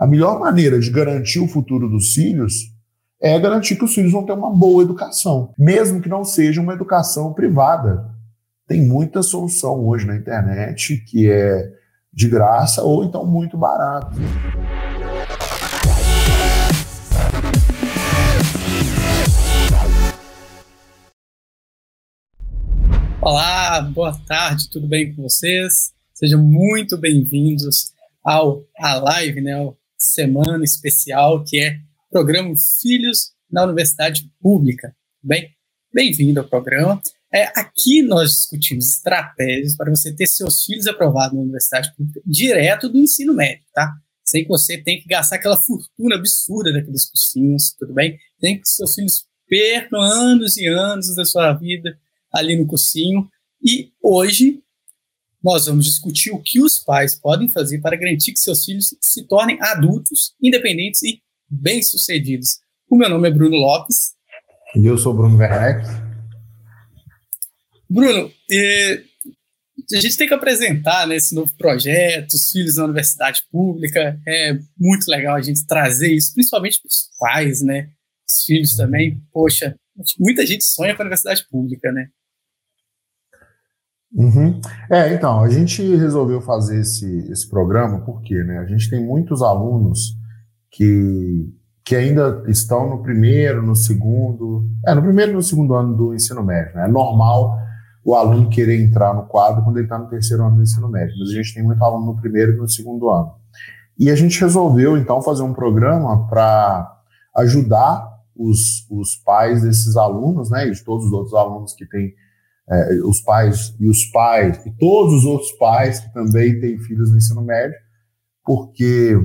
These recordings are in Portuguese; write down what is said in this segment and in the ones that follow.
A melhor maneira de garantir o futuro dos filhos é garantir que os filhos vão ter uma boa educação, mesmo que não seja uma educação privada. Tem muita solução hoje na internet que é de graça ou então muito barato. Olá, boa tarde, tudo bem com vocês? Sejam muito bem-vindos ao a live, né, semana especial que é o programa Filhos na Universidade Pública. Bem, bem-vindo ao programa. É, aqui nós discutimos estratégias para você ter seus filhos aprovados na universidade pública direto do ensino médio, tá? Sem que você tenha que gastar aquela fortuna absurda daqueles cursinhos, tudo bem? Tem que seus filhos percam anos e anos da sua vida ali no cursinho. E hoje nós vamos discutir o que os pais podem fazer para garantir que seus filhos se tornem adultos, independentes e bem-sucedidos. O meu nome é Bruno Lopes. E eu sou Bruno Werneck. Bruno, a gente tem que apresentar né, esse novo projeto, os filhos na universidade pública. É muito legal a gente trazer isso, principalmente para os pais, né? Os filhos também. Poxa, muita gente sonha com a universidade pública, né? Uhum. É, então, a gente resolveu fazer esse, esse programa porque né, a gente tem muitos alunos que, que ainda estão no primeiro, no segundo, é, no primeiro e no segundo ano do ensino médio. Né? É normal o aluno querer entrar no quadro quando ele está no terceiro ano do ensino médio, mas a gente tem muito aluno no primeiro e no segundo ano. E a gente resolveu, então, fazer um programa para ajudar os, os pais desses alunos, né, e de todos os outros alunos que têm é, os pais e os pais, e todos os outros pais que também têm filhos no ensino médio, porque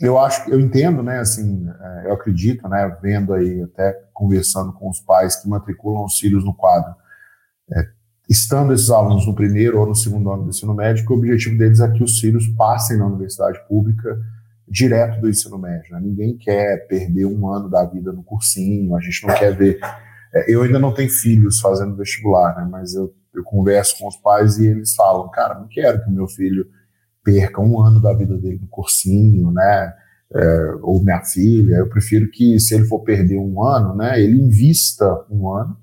eu acho, eu entendo, né, assim, é, eu acredito, né, vendo aí, até conversando com os pais que matriculam os filhos no quadro, é, estando esses alunos no primeiro ou no segundo ano do ensino médio, que o objetivo deles é que os filhos passem na universidade pública direto do ensino médio. Né? Ninguém quer perder um ano da vida no cursinho, a gente não quer ver eu ainda não tenho filhos fazendo vestibular, né, mas eu, eu converso com os pais e eles falam, cara, não quero que o meu filho perca um ano da vida dele no cursinho, né, é, ou minha filha, eu prefiro que se ele for perder um ano, né, ele invista um ano,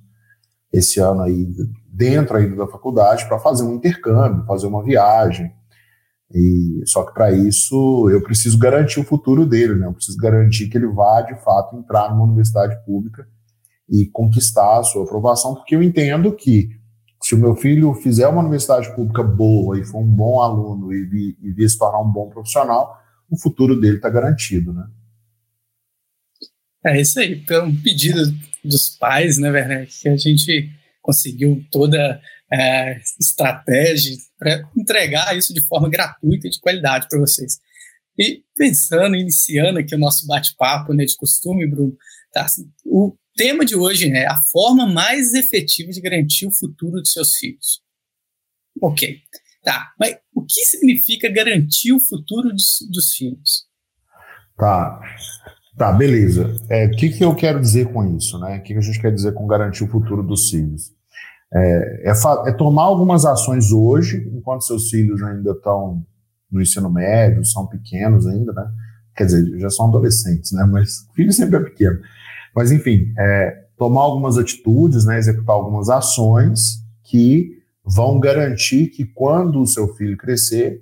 esse ano aí, dentro ainda da faculdade, para fazer um intercâmbio, fazer uma viagem, e só que para isso eu preciso garantir o futuro dele, né? Eu preciso garantir que ele vá de fato entrar numa universidade pública e conquistar a sua aprovação, porque eu entendo que se o meu filho fizer uma universidade pública boa e for um bom aluno e vir, se tornar um bom profissional, o futuro dele está garantido, né? É isso aí, pelo pedido dos pais, né, Werner, que a gente conseguiu toda é, estratégia para entregar isso de forma gratuita e de qualidade para vocês. E pensando, iniciando aqui o nosso bate-papo né, de costume, Bruno, tá, o tema de hoje é a forma mais efetiva de garantir o futuro dos seus filhos. Ok, tá. Mas o que significa garantir o futuro dos, dos filhos? Tá, tá, beleza. É, o que, que eu quero dizer com isso, né? O que, que a gente quer dizer com garantir o futuro dos filhos? É, é, é tomar algumas ações hoje, enquanto seus filhos ainda estão no ensino médio, são pequenos ainda, né? Quer dizer, já são adolescentes, né? Mas filho sempre é pequeno mas, enfim, é, tomar algumas atitudes, né, executar algumas ações que vão garantir que quando o seu filho crescer,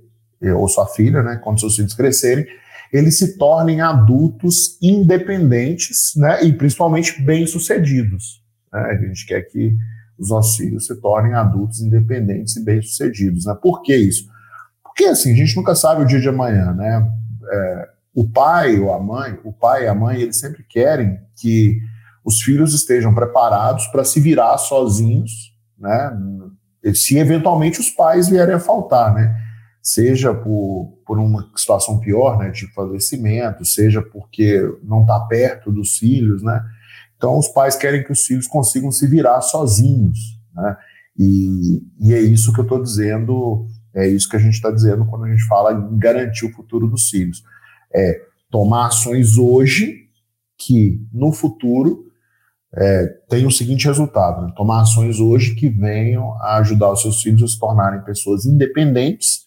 ou sua filha, né, quando seus filhos crescerem, eles se tornem adultos independentes, né, e principalmente bem-sucedidos. Né? A gente quer que os nossos filhos se tornem adultos independentes e bem-sucedidos. Né? Por que isso? Porque, assim, a gente nunca sabe o dia de amanhã, né? É, o pai ou a mãe, o pai e a mãe, eles sempre querem que os filhos estejam preparados para se virar sozinhos, né? Se eventualmente os pais vierem a faltar, né? Seja por, por uma situação pior, né, de falecimento, seja porque não está perto dos filhos, né? Então os pais querem que os filhos consigam se virar sozinhos, né? E, e é isso que eu estou dizendo, é isso que a gente está dizendo quando a gente fala em garantir o futuro dos filhos é tomar ações hoje que no futuro é, tem o seguinte resultado: né? tomar ações hoje que venham a ajudar os seus filhos a se tornarem pessoas independentes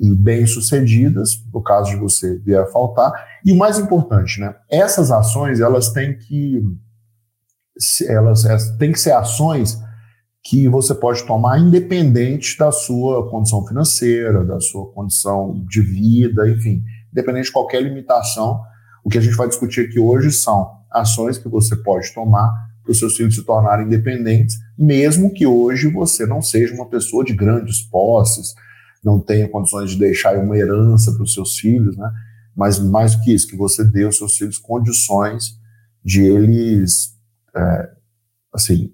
e bem-sucedidas, no caso de você vier a faltar. E o mais importante, né? Essas ações, elas têm que elas, elas têm que ser ações que você pode tomar independente da sua condição financeira, da sua condição de vida, enfim, independente de qualquer limitação. O que a gente vai discutir aqui hoje são ações que você pode tomar para os seus filhos se tornarem independentes, mesmo que hoje você não seja uma pessoa de grandes posses, não tenha condições de deixar uma herança para os seus filhos, né? Mas mais do que isso, que você dê aos seus filhos condições de eles, é, assim,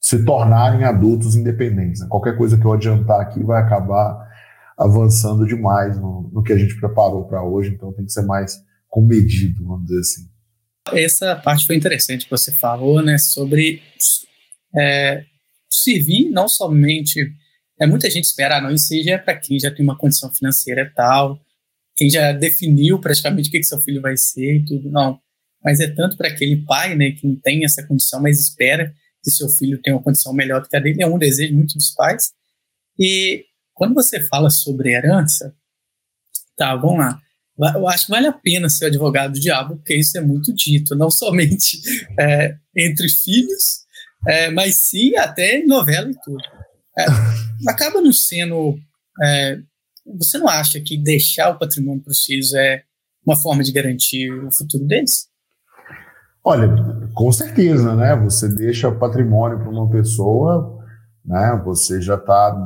se tornarem adultos independentes. Né? Qualquer coisa que eu adiantar aqui vai acabar avançando demais no, no que a gente preparou para hoje, então tem que ser mais comedido, vamos dizer assim. Essa parte foi interessante que você falou, né, sobre é, servir não somente é, muita gente espera, ah, não, isso seja para quem já tem uma condição financeira tal, quem já definiu praticamente o que, que seu filho vai ser e tudo, não. Mas é tanto para aquele pai, né, que não tem essa condição, mas espera que seu filho tenha uma condição melhor do que a dele, é um desejo muito dos pais. E quando você fala sobre herança, tá, vamos lá. Eu acho que vale a pena ser advogado do diabo, porque isso é muito dito, não somente é, entre filhos, é, mas sim até em novela e tudo é, acaba não sendo. É, você não acha que deixar o patrimônio para os filhos é uma forma de garantir o futuro deles? Olha, com certeza, né? Você deixa patrimônio para uma pessoa, né? Você já está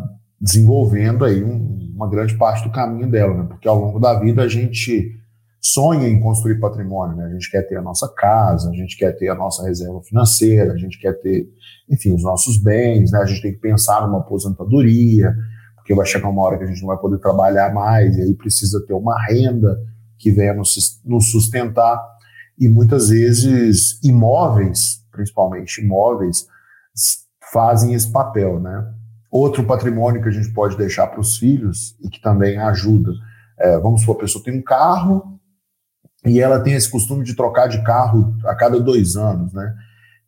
desenvolvendo aí um, uma grande parte do caminho dela, né? Porque ao longo da vida a gente sonha em construir patrimônio, né? A gente quer ter a nossa casa, a gente quer ter a nossa reserva financeira, a gente quer ter, enfim, os nossos bens, né? A gente tem que pensar numa aposentadoria, porque vai chegar uma hora que a gente não vai poder trabalhar mais, e aí precisa ter uma renda que venha nos sustentar, e muitas vezes imóveis, principalmente imóveis, fazem esse papel, né? Outro patrimônio que a gente pode deixar para os filhos e que também ajuda, é, vamos supor, a pessoa tem um carro, e ela tem esse costume de trocar de carro a cada dois anos, né?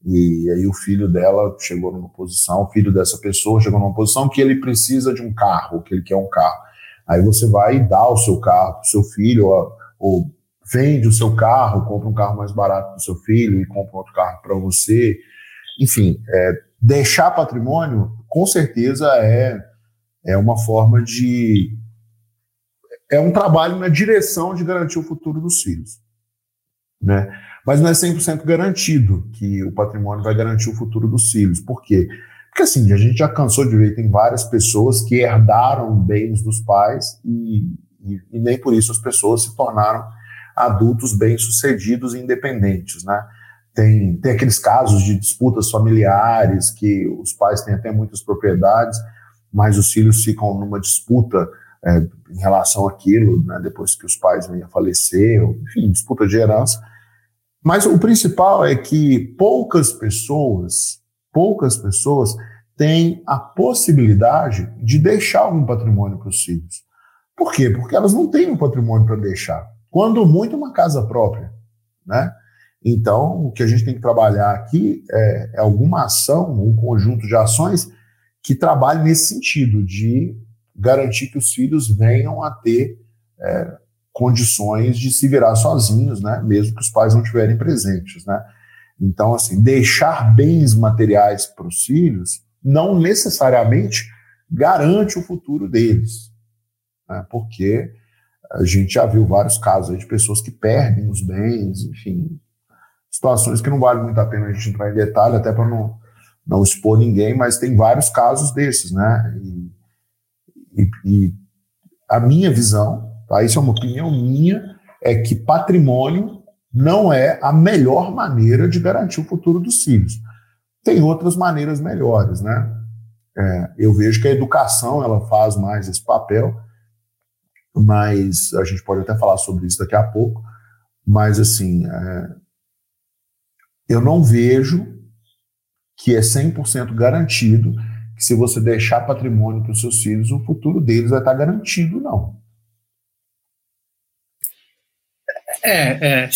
E aí o filho dela chegou numa posição, o filho dessa pessoa chegou numa posição que ele precisa de um carro, que ele quer um carro. Aí você vai e dá o seu carro para o seu filho, ou, ou, vende o seu carro, compra um carro mais barato para o seu filho e compra outro carro para você. Enfim, é, deixar patrimônio, com certeza, é, é uma forma de é um trabalho na direção de garantir o futuro dos filhos. Né? Mas não é 100% garantido que o patrimônio vai garantir o futuro dos filhos. Por quê? Porque assim, a gente já cansou de ver, tem várias pessoas que herdaram bens dos pais e, e, e nem por isso as pessoas se tornaram adultos bem-sucedidos e independentes, né? Tem, tem aqueles casos de disputas familiares que os pais têm até muitas propriedades, mas os filhos ficam numa disputa é, em relação àquilo, né, depois que os pais venham a falecer, enfim, disputa de herança. Mas o principal é que poucas pessoas, poucas pessoas têm a possibilidade de deixar algum patrimônio para os filhos. Por quê? Porque elas não têm um patrimônio para deixar. Quando muito, uma casa própria, né? Então, o que a gente tem que trabalhar aqui é, é alguma ação, um conjunto de ações que trabalhe nesse sentido, de garantir que os filhos venham a ter é, condições de se virar sozinhos, né, mesmo que os pais não estiverem presentes, né. Então, assim, deixar bens materiais para os filhos não necessariamente garante o futuro deles, né, porque a gente já viu vários casos de pessoas que perdem os bens, enfim, situações que não vale muito a pena a gente entrar em detalhe, até para não, não expor ninguém, mas tem vários casos desses, né, e, e, e a minha visão, tá? isso é uma opinião minha, é que patrimônio não é a melhor maneira de garantir o futuro dos filhos. Tem outras maneiras melhores, né? É, eu vejo que a educação ela faz mais esse papel, mas a gente pode até falar sobre isso daqui a pouco. Mas assim, é, eu não vejo que é 100% garantido que se você deixar patrimônio para os seus filhos, o futuro deles vai estar garantido, não. É, é,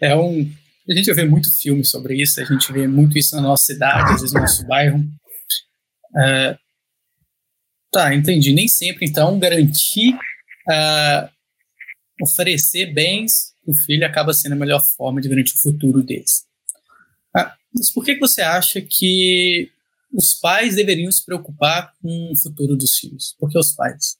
é um. A gente vê muito filme sobre isso, a gente vê muito isso na nossa cidade, às vezes no nosso bairro. É, tá, entendi. Nem sempre, então, garantir uh, oferecer bens o filho acaba sendo a melhor forma de garantir o futuro deles. Mas por que, que você acha que os pais deveriam se preocupar com o futuro dos filhos? Por que os pais?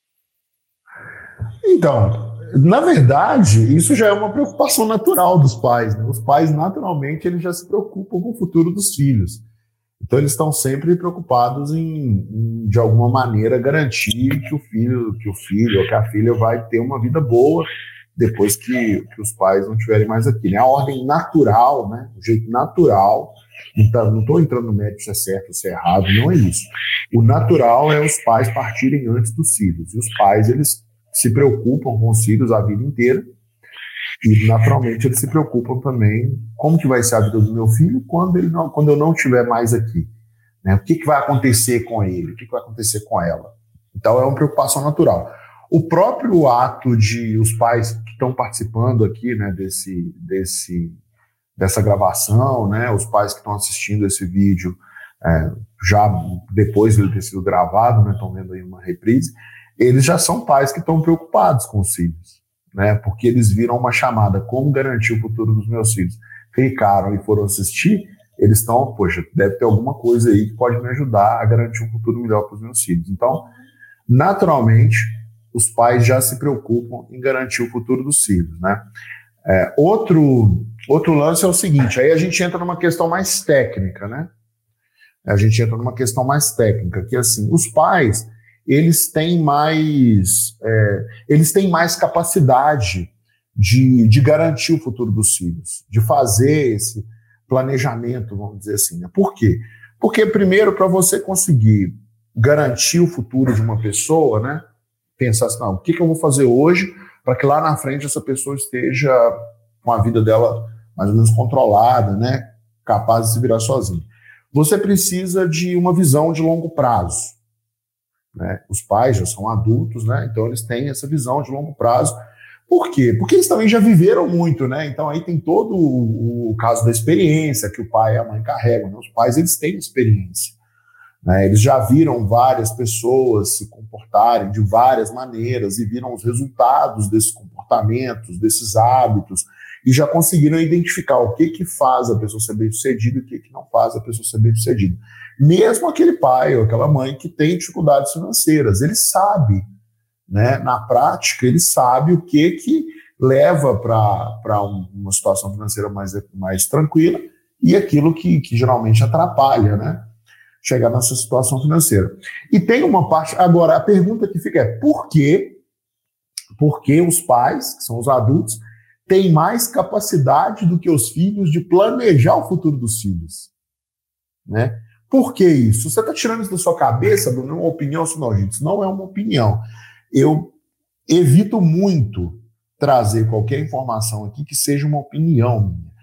Então, na verdade, isso já é uma preocupação natural dos pais. Né? Os pais, naturalmente, eles já se preocupam com o futuro dos filhos. Então, eles estão sempre preocupados em, em, de alguma maneira, garantir que o filho, que o filho ou que a filha vai ter uma vida boa depois que, que os pais não estiverem mais aqui. Né? A ordem natural, né? o jeito natural, não estou entrando no mérito se é certo ou se é errado, não é isso. O natural é os pais partirem antes dos filhos. E os pais, eles se preocupam com os filhos a vida inteira. E, naturalmente, eles se preocupam também como que vai ser a vida do meu filho quando, ele não, quando eu não estiver mais aqui. Né? O que, que vai acontecer com ele? O que, que vai acontecer com ela? Então, é uma preocupação natural. O próprio ato de os pais que estão participando aqui né, desse, desse, dessa gravação, né, os pais que estão assistindo esse vídeo é, já depois de ele ter sido gravado, né, estão vendo aí uma reprise, eles já são pais que estão preocupados com os filhos, né, porque eles viram uma chamada como garantir o futuro dos meus filhos, clicaram e foram assistir, eles estão, poxa, deve ter alguma coisa aí que pode me ajudar a garantir um futuro melhor para os meus filhos. Então, naturalmente, os pais já se preocupam em garantir o futuro dos filhos, né? É, outro, outro lance é o seguinte, aí a gente entra numa questão mais técnica, né? A gente entra numa questão mais técnica, que assim, os pais, eles têm mais, é, eles têm mais capacidade de, de garantir o futuro dos filhos, de fazer esse planejamento, vamos dizer assim. Né? Por quê? Porque, primeiro, para você conseguir garantir o futuro de uma pessoa, né? pensar assim, não, o que, que eu vou fazer hoje para que lá na frente essa pessoa esteja com a vida dela mais ou menos controlada, né, capaz de se virar sozinha. Você precisa de uma visão de longo prazo. Né? Os pais já são adultos, né? então eles têm essa visão de longo prazo. Por quê? Porque eles também já viveram muito, né? Então aí tem todo o, o caso da experiência que o pai e a mãe carregam. Né? Os pais eles têm experiência. Né? Eles já viram várias pessoas se comportarem de várias maneiras e viram os resultados desses comportamentos, desses hábitos, e já conseguiram identificar o que, que faz a pessoa ser bem-sucedida e o que, que não faz a pessoa ser bem-sucedida. Mesmo aquele pai ou aquela mãe que tem dificuldades financeiras, ele sabe, né? na prática, ele sabe o que, que leva para uma situação financeira mais, mais tranquila e aquilo que, que geralmente atrapalha, né? Chegar nessa situação financeira. E tem uma parte. Agora, a pergunta que fica é: por que, os pais, que são os adultos, têm mais capacidade do que os filhos de planejar o futuro dos filhos? Né? Por que isso? Você está tirando isso da sua cabeça, Bruno? É uma opinião, não, gente. Isso não é uma opinião. Eu evito muito trazer qualquer informação aqui que seja uma opinião minha.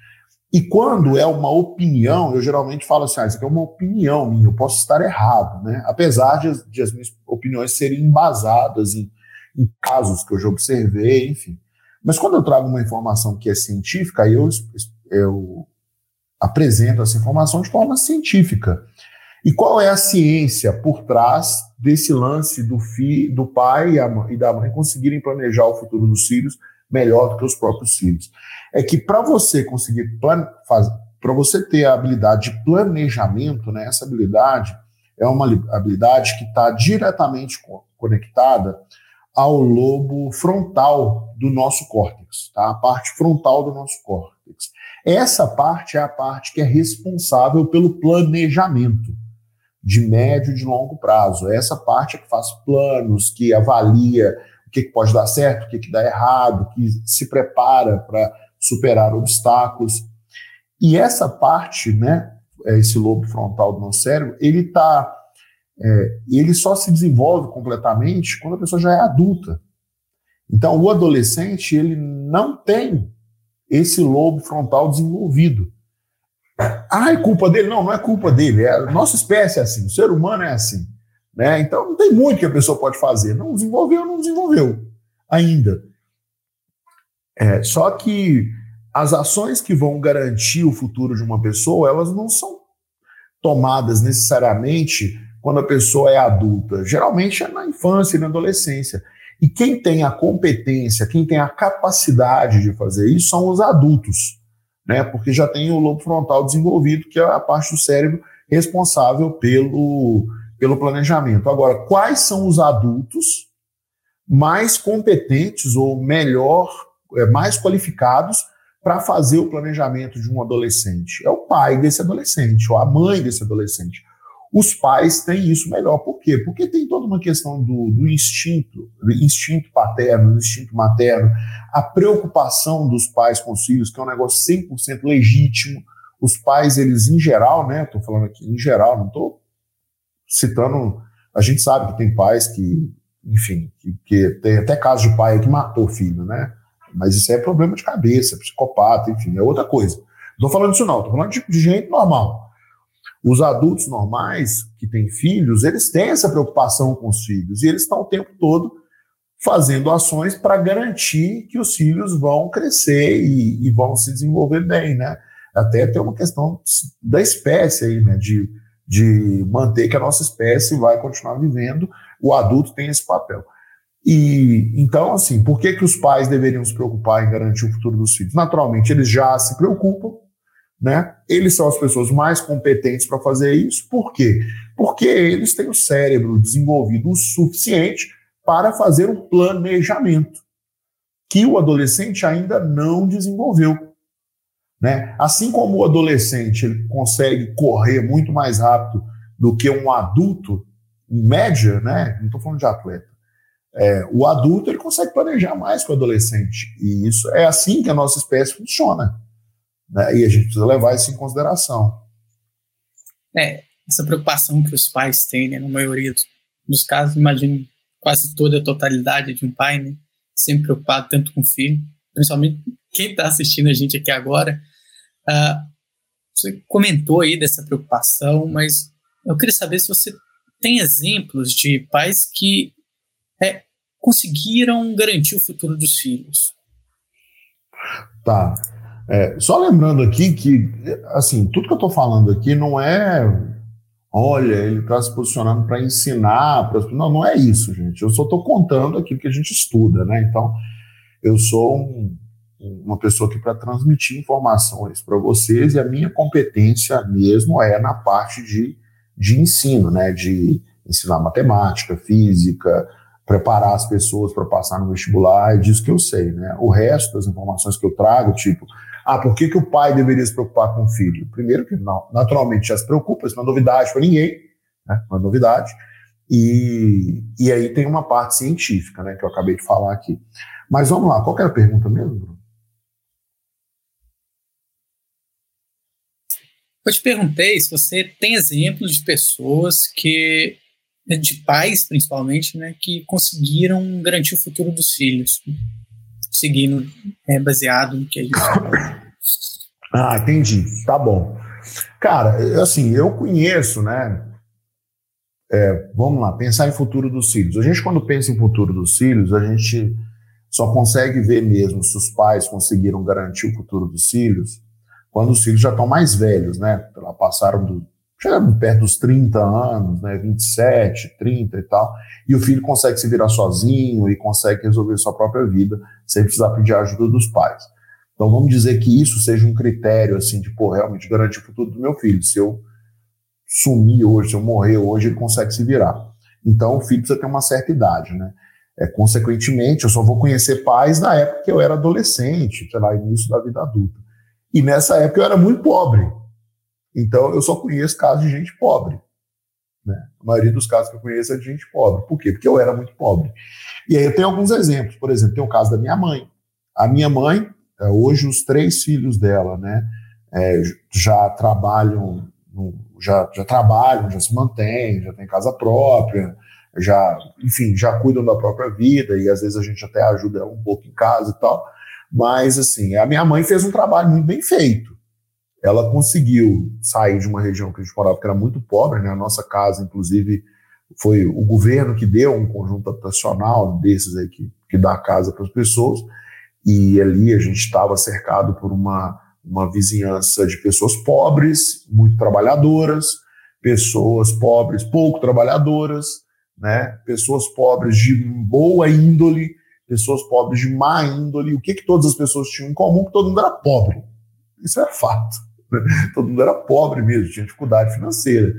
E quando é uma opinião, eu geralmente falo assim: ah, isso aqui é uma opinião minha, eu posso estar errado, né? Apesar de, de as minhas opiniões serem embasadas em, em, casos que eu já observei, enfim. Mas quando eu trago uma informação que é científica, eu, eu apresento essa informação de forma científica. E qual é a ciência por trás desse lance do, fi, do pai e, a, e da mãe conseguirem planejar o futuro dos filhos melhor do que os próprios filhos? é que para você conseguir para você ter a habilidade de planejamento, né, essa habilidade é uma habilidade que está diretamente conectada ao lobo frontal do nosso córtex, tá? a parte frontal do nosso córtex. Essa parte é a parte que é responsável pelo planejamento de médio e de longo prazo. Essa parte é que faz planos, que avalia o que, pode dar certo, o que, que dá errado, que se prepara para superar obstáculos. E essa parte, né, é, esse lobo frontal do nosso cérebro, ele tá, é, ele só se desenvolve completamente quando a pessoa já é adulta. Então, o adolescente, ele não tem esse lobo frontal desenvolvido. Ah, é culpa dele? Não, não é culpa dele. É, a nossa espécie é assim, o ser humano é assim. Né? Então, não tem muito que a pessoa pode fazer. Não desenvolveu, não desenvolveu ainda. É, só que as ações que vão garantir o futuro de uma pessoa, elas não são tomadas necessariamente quando a pessoa é adulta. Geralmente é na infância e na adolescência. E quem tem a competência, quem tem a capacidade de fazer isso são os adultos, né? Porque já tem o lobo frontal desenvolvido, que é a parte do cérebro responsável pelo, pelo planejamento. Agora, quais são os adultos mais competentes ou melhor, é, mais qualificados para fazer o planejamento de um adolescente? É o pai desse adolescente, ou a mãe desse adolescente. Os pais têm isso melhor. Por quê? Porque tem toda uma questão do, do instinto, do instinto paterno, do instinto materno, a preocupação dos pais com os filhos, que é um negócio 100% legítimo. Os pais, eles em geral, né? Estou falando aqui em geral, não estou citando. A gente sabe que tem pais que, enfim, que, que tem até caso de pai que matou filho, né? Mas isso é problema de cabeça, psicopata, enfim, é outra coisa. Não estou falando disso, não, estou falando de, de gente normal. Os adultos normais que têm filhos, eles têm essa preocupação com os filhos e eles estão o tempo todo fazendo ações para garantir que os filhos vão crescer e, e, vão se desenvolver bem, né? Até tem uma questão da espécie aí, né? De, de manter que a nossa espécie vai continuar vivendo. O adulto tem esse papel. E então, assim, por que, que os pais deveriam se preocupar em garantir o futuro dos filhos? Naturalmente, eles já se preocupam, né? Eles são as pessoas mais competentes para fazer isso. Por quê? Porque eles têm o cérebro desenvolvido o suficiente para fazer um planejamento que o adolescente ainda não desenvolveu. Né? Assim como o adolescente ele consegue correr muito mais rápido do que um adulto, em média, né? não estou falando de atleta, é, o adulto ele consegue planejar mais que o adolescente. E isso é assim que a nossa espécie funciona. Né? E a gente precisa levar isso em consideração. É, essa preocupação que os pais têm, né, na maioria dos casos, imagino quase toda a totalidade de um pai, né, sempre preocupado tanto com o filho, principalmente quem está assistindo a gente aqui agora. Uh, você comentou aí dessa preocupação, mas eu queria saber se você tem exemplos de pais que é, conseguiram garantir o futuro dos filhos. Tá. É, só lembrando aqui que, assim, tudo que eu estou falando aqui não é, olha, ele está se posicionando para ensinar, pra, não, não é isso, gente. Eu só estou contando aquilo que a gente estuda, né? Então, eu sou um, uma pessoa aqui para transmitir informações para vocês e a minha competência mesmo é na parte de, de ensino, né? De ensinar matemática, física, preparar as pessoas para passar no vestibular, é disso que eu sei, né? O resto das informações que eu trago, tipo, ah, por que, que o pai deveria se preocupar com o filho? Primeiro que não, naturalmente já se preocupa, isso não é novidade para ninguém, né? não é novidade. E, e aí tem uma parte científica, né, que eu acabei de falar aqui. Mas vamos lá, qual era a pergunta mesmo, Bruno? Eu te perguntei se você tem exemplos de pessoas que, de pais principalmente, né, que conseguiram garantir o futuro dos filhos seguindo é, baseado no que a gente Ah, entendi. Tá bom. Cara, assim, eu conheço, né? É, vamos lá, pensar em futuro dos filhos. A gente, quando pensa em futuro dos filhos, a gente só consegue ver mesmo se os pais conseguiram garantir o futuro dos filhos quando os filhos já estão mais velhos, né? Lá passaram do, chegando perto dos 30 anos, né, 27, 30 e tal, e o filho consegue se virar sozinho e consegue resolver sua própria vida sem precisar pedir a ajuda dos pais. Então vamos dizer que isso seja um critério assim de, pô, realmente garantir o futuro do meu filho. Se eu sumir hoje, se eu morrer hoje, ele consegue se virar. Então o filho precisa ter uma certa idade, né? É, consequentemente, eu só vou conhecer pais na época que eu era adolescente, sei lá, início da vida adulta. E nessa época eu era muito pobre. Então, eu só conheço casos de gente pobre. Né? A maioria dos casos que eu conheço é de gente pobre. Por quê? Porque eu era muito pobre. E aí eu tenho alguns exemplos. Por exemplo, tem o caso da minha mãe. A minha mãe, é, hoje os três filhos dela, né, é, já trabalham, já, já trabalham, já se mantêm, já tem casa própria, já, enfim, já cuidam da própria vida e às vezes a gente até ajuda um pouco em casa e tal. Mas assim, a minha mãe fez um trabalho muito bem feito ela conseguiu sair de uma região que a gente morava que era muito pobre, né? A nossa casa, inclusive, foi o governo que deu um conjunto habitacional desses aí que, que dá casa para as pessoas, e ali a gente estava cercado por uma, uma vizinhança de pessoas pobres, muito trabalhadoras, pessoas pobres pouco trabalhadoras, né? Pessoas pobres de boa índole, pessoas pobres de má índole. O que, que todas as pessoas tinham em comum? Que todo mundo era pobre. Isso é fato. Né? Todo mundo era pobre mesmo, tinha dificuldade financeira.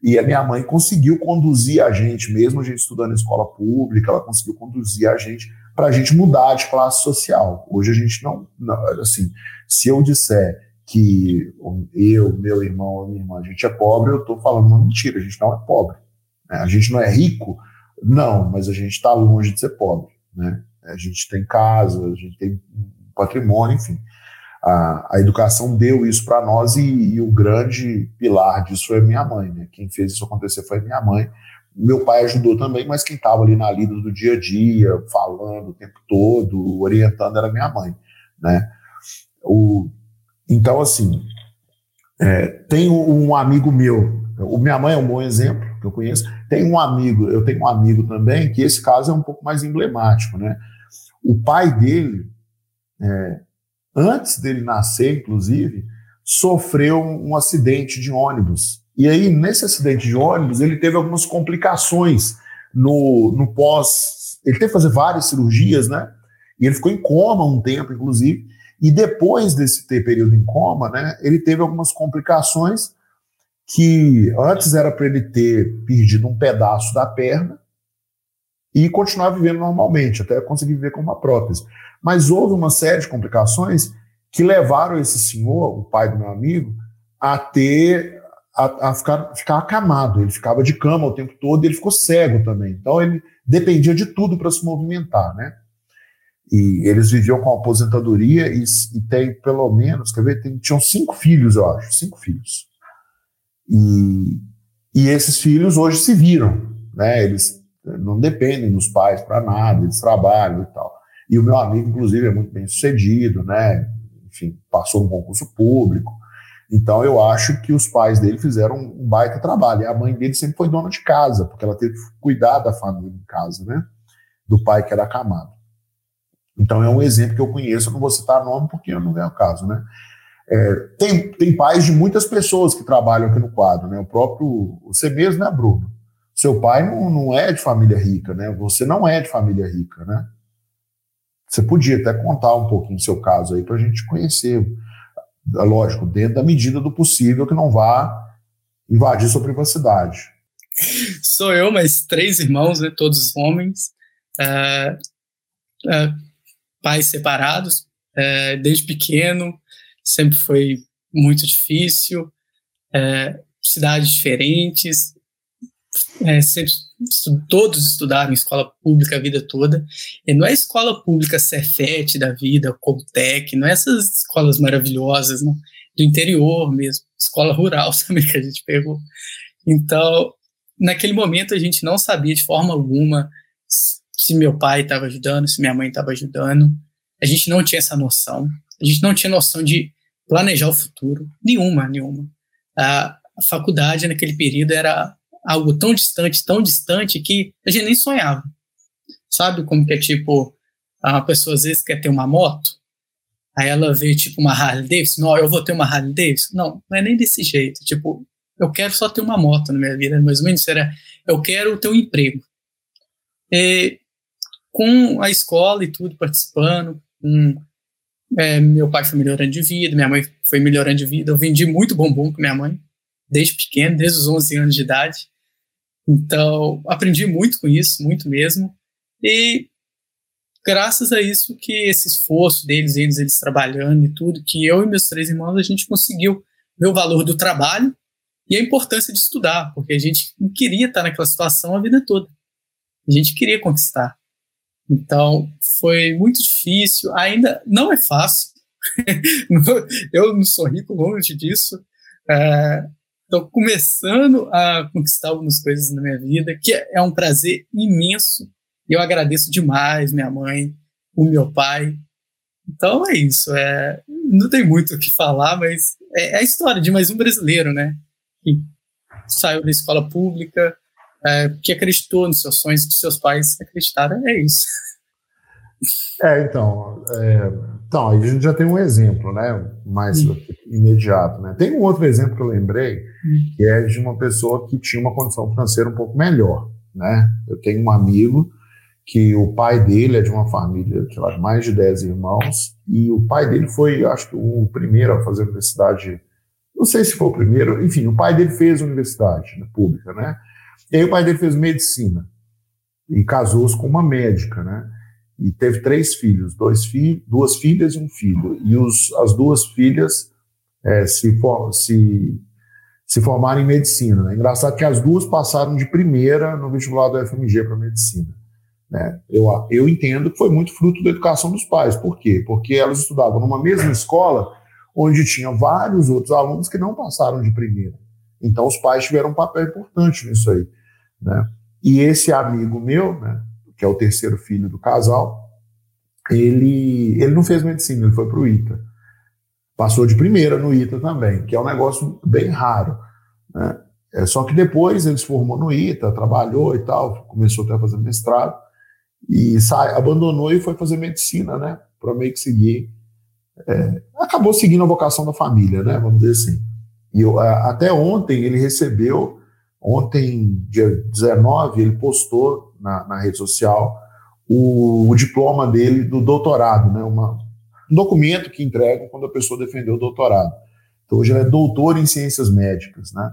E a minha mãe conseguiu conduzir a gente, mesmo a gente estudando em escola pública, ela conseguiu conduzir a gente para a gente mudar de classe social. Hoje a gente não, não, assim, se eu disser que eu, meu irmão minha irmã, a gente é pobre, eu estou falando uma mentira, a gente não é pobre. Né? A gente não é rico, não, mas a gente está longe de ser pobre. Né? A gente tem casa, a gente tem patrimônio, enfim. A, a educação deu isso para nós e, e, o grande pilar disso foi a minha mãe. Né? Quem fez isso acontecer foi minha mãe. Meu pai ajudou também, mas quem estava ali na lida do dia a dia, falando o tempo todo, orientando, era minha mãe. Né? O, então, assim, é, tem um amigo meu, o minha mãe é um bom exemplo, que eu conheço. Tem um amigo, eu tenho um amigo também, que esse caso é um pouco mais emblemático. Né? O pai dele, é, antes dele nascer, inclusive, sofreu um acidente de ônibus. E aí, nesse acidente de ônibus, ele teve algumas complicações no, no pós. Ele teve que fazer várias cirurgias, né? E ele ficou em coma um tempo, inclusive. E depois desse período em coma, né, ele teve algumas complicações que antes era para ele ter perdido um pedaço da perna e continuar vivendo normalmente, até conseguir viver com uma prótese. Mas houve uma série de complicações que levaram esse senhor, o pai do meu amigo, a ter a, a ficar, ficar acamado. Ele ficava de cama o tempo todo e ele ficou cego também. Então ele dependia de tudo para se movimentar, né? E eles viviam com aposentadoria e, e tem pelo menos, quer ver, tem, tinham cinco filhos, eu acho, cinco filhos. E, e esses filhos hoje se viram, né? Eles não dependem dos pais para nada, eles trabalham e tal. E o meu amigo, inclusive, é muito bem sucedido, né? Enfim, passou um concurso público. Então, eu acho que os pais dele fizeram um baita trabalho. E a mãe dele sempre foi dona de casa, porque ela teve que cuidar da família em casa, né? Do pai que era acamado. Então, é um exemplo que eu conheço. Eu não vou citar nome porque eu não venho ao caso, né? É, tem, tem pais de muitas pessoas que trabalham aqui no quadro, né? O próprio, você mesmo, né, Bruno? Seu pai não, não é de família rica, né? Você não é de família rica, né? Você podia até contar um pouquinho seu caso aí para a gente conhecer. É lógico, dentro da medida do possível, que não vá invadir sua privacidade. Sou eu, mas três irmãos, né, todos homens, é, é, pais separados, é, desde pequeno, sempre foi muito difícil, cidades diferentes, é, sempre todos estudaram em escola pública a vida toda. E não é escola pública Cefet da vida, Coltec, não é essas escolas maravilhosas, não, do interior mesmo, escola rural também que a gente pegou. Então, naquele momento a gente não sabia de forma alguma se meu pai estava ajudando, se minha mãe estava ajudando. A gente não tinha essa noção. A gente não tinha noção de planejar o futuro, nenhuma, nenhuma. A, a faculdade naquele período era algo tão distante, tão distante, que a gente nem sonhava. Sabe como que é tipo, a pessoa às vezes quer ter uma moto, aí ela vê tipo uma Harley Davidson, não, eu vou ter uma Harley Davidson. Não, não é nem desse jeito. Tipo, eu quero só ter uma moto na minha vida, mais ou menos era, eu quero ter um emprego. E, com a escola e tudo, participando, com, é, meu pai foi melhorando de vida, minha mãe foi melhorando de vida, eu vendi muito bombom com minha mãe, desde pequeno, desde os 11 anos de idade. Então, aprendi muito com isso, muito mesmo. E graças a isso que esse esforço deles, eles, eles trabalhando e tudo, que eu e meus três irmãos, a gente conseguiu ver o valor do trabalho e a importância de estudar, porque a gente não queria estar naquela situação a vida toda. A gente queria conquistar. Então, foi muito difícil, ainda não é fácil. eu não sou rico longe disso. É, Estou começando a conquistar algumas coisas na minha vida, que é um prazer imenso. E eu agradeço demais minha mãe, o meu pai. Então é isso. É, não tem muito o que falar, mas é, é a história de mais um brasileiro, né? Que saiu da escola pública, é, que acreditou nos seus sonhos, que seus pais acreditaram. É isso. É, então, é, então, a gente já tem um exemplo, né, mais hum. imediato, né. Tem um outro exemplo que eu lembrei, hum. que é de uma pessoa que tinha uma condição financeira um pouco melhor, né? Eu tenho um amigo que o pai dele é de uma família sei lá, de mais de 10 irmãos, e o pai dele foi, acho que, o primeiro a fazer universidade, não sei se foi o primeiro, enfim, o pai dele fez universidade pública, né? E aí o pai dele fez medicina e casou-se com uma médica, né? E teve três filhos, dois fi duas filhas e um filho. E os, as duas filhas é, se, for, se, se formaram em medicina. Né? Engraçado que as duas passaram de primeira no vestibular do FMG para medicina. Né? Eu, eu entendo que foi muito fruto da educação dos pais. Por quê? Porque elas estudavam numa mesma escola onde tinha vários outros alunos que não passaram de primeira. Então os pais tiveram um papel importante nisso aí. Né? E esse amigo meu, né, que é o terceiro filho do casal, ele, ele não fez medicina, ele foi para o ITA. Passou de primeira no ITA também, que é um negócio bem raro. Né? É, só que depois ele se formou no ITA, trabalhou e tal, começou até a fazer mestrado, e sai, abandonou e foi fazer medicina, né? Para meio que seguir. É, acabou seguindo a vocação da família, né? Vamos dizer assim. E eu, até ontem ele recebeu, ontem, dia 19, ele postou na, na rede social o, o, diploma dele do doutorado, né? Uma, um documento que entregam quando a pessoa defendeu o doutorado. Então hoje ele é doutor em ciências médicas, né?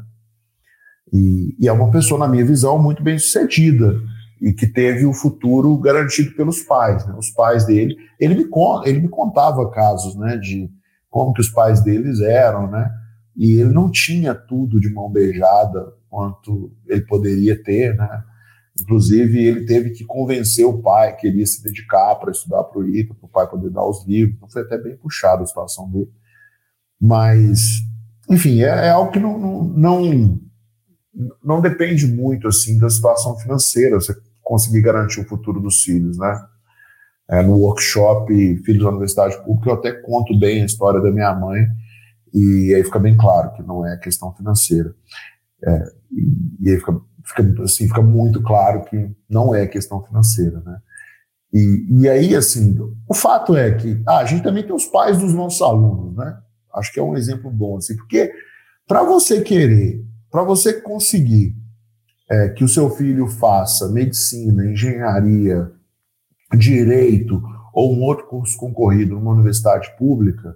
E, e é uma pessoa, na minha visão, muito bem sucedida e que teve o futuro garantido pelos pais, né? Os pais dele, ele me, ele me contava casos, né, de como que os pais deles eram, né? E ele não tinha tudo de mão beijada quanto ele poderia ter, né? Inclusive, ele teve que convencer o pai que ele ia se dedicar para estudar para o ITA, para o pai poder dar os livros. Então, foi até bem puxado a situação dele. Mas, enfim, é, é algo que não, não, não, não, depende muito assim da situação financeira, você conseguir garantir o futuro dos filhos, né? É, no workshop Filhos da Universidade Pública, eu até conto bem a história da minha mãe, e aí fica bem claro que não é questão financeira. É, e, e aí fica fica, assim, fica muito claro que não é questão financeira, né? E, e aí, assim, o fato é que ah, a gente também tem os pais dos nossos alunos, né? Acho que é um exemplo bom, assim, porque para você querer, para você conseguir é, que o seu filho faça medicina, engenharia, direito ou um outro curso concorrido numa universidade pública,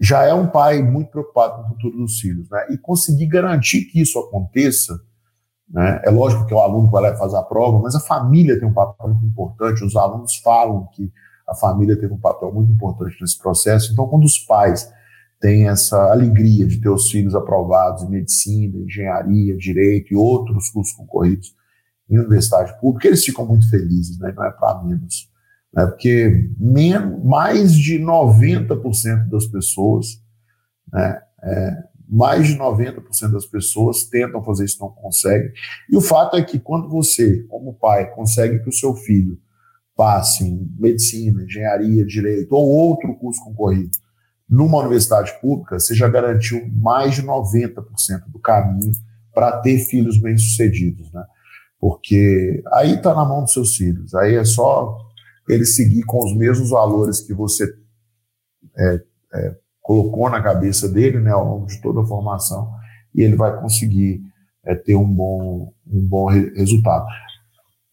já é um pai muito preocupado com o futuro dos filhos, né? E conseguir garantir que isso aconteça né? É lógico que o aluno vai lá fazer a prova, mas a família tem um papel muito importante. Os alunos falam que a família teve um papel muito importante nesse processo. Então, quando os pais têm essa alegria de ter os filhos aprovados em medicina, engenharia, direito e outros cursos concorridos em universidade pública, eles ficam muito felizes, né? não é para menos. Né? Porque mais de 90% das pessoas né, é, mais de 90% das pessoas tentam fazer isso não conseguem. E o fato é que quando você, como pai, consegue que o seu filho passe em medicina, engenharia, direito ou outro curso concorrido numa universidade pública, você já garantiu mais de 90% do caminho para ter filhos bem-sucedidos, né? Porque aí está na mão dos seus filhos, aí é só ele seguir com os mesmos valores que você é, é, colocou na cabeça dele né, ao longo de toda a formação e ele vai conseguir é, ter um bom, um bom re resultado.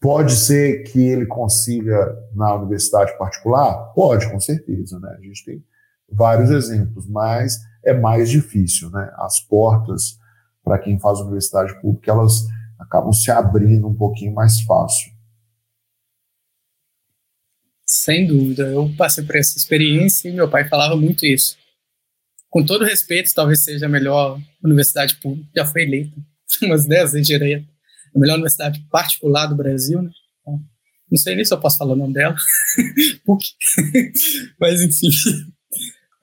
Pode ser que ele consiga na universidade particular? Pode, com certeza. Né? A gente tem vários exemplos, mas é mais difícil. Né? As portas para quem faz universidade pública, elas acabam se abrindo um pouquinho mais fácil. Sem dúvida, eu passei por essa experiência e meu pai falava muito isso com todo respeito, talvez seja a melhor universidade pública, já foi eleita umas 10 vezes direto, a melhor universidade particular do Brasil, né? Então, não sei nem se eu posso falar o nome dela, mas enfim.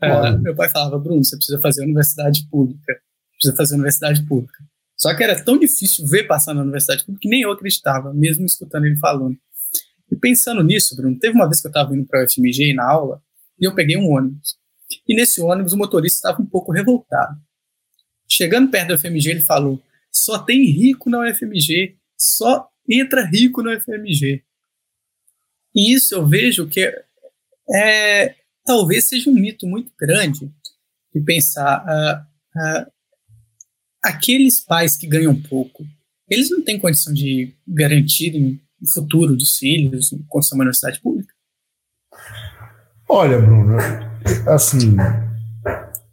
Uh, meu pai falava, Bruno, você precisa fazer universidade pública, precisa fazer universidade pública. Só que era tão difícil ver passar na universidade pública que nem eu acreditava, mesmo escutando ele falando. E pensando nisso, Bruno, teve uma vez que eu estava indo para a UFMG na aula e eu peguei um ônibus. E nesse ônibus o motorista estava um pouco revoltado. Chegando perto da UFMG, ele falou: só tem rico na UFMG, só entra rico na UFMG. E isso eu vejo que é, é talvez seja um mito muito grande de pensar uh, uh, aqueles pais que ganham pouco, eles não têm condição de garantir o futuro dos filhos com uma universidade pública? Olha, Bruno, assim,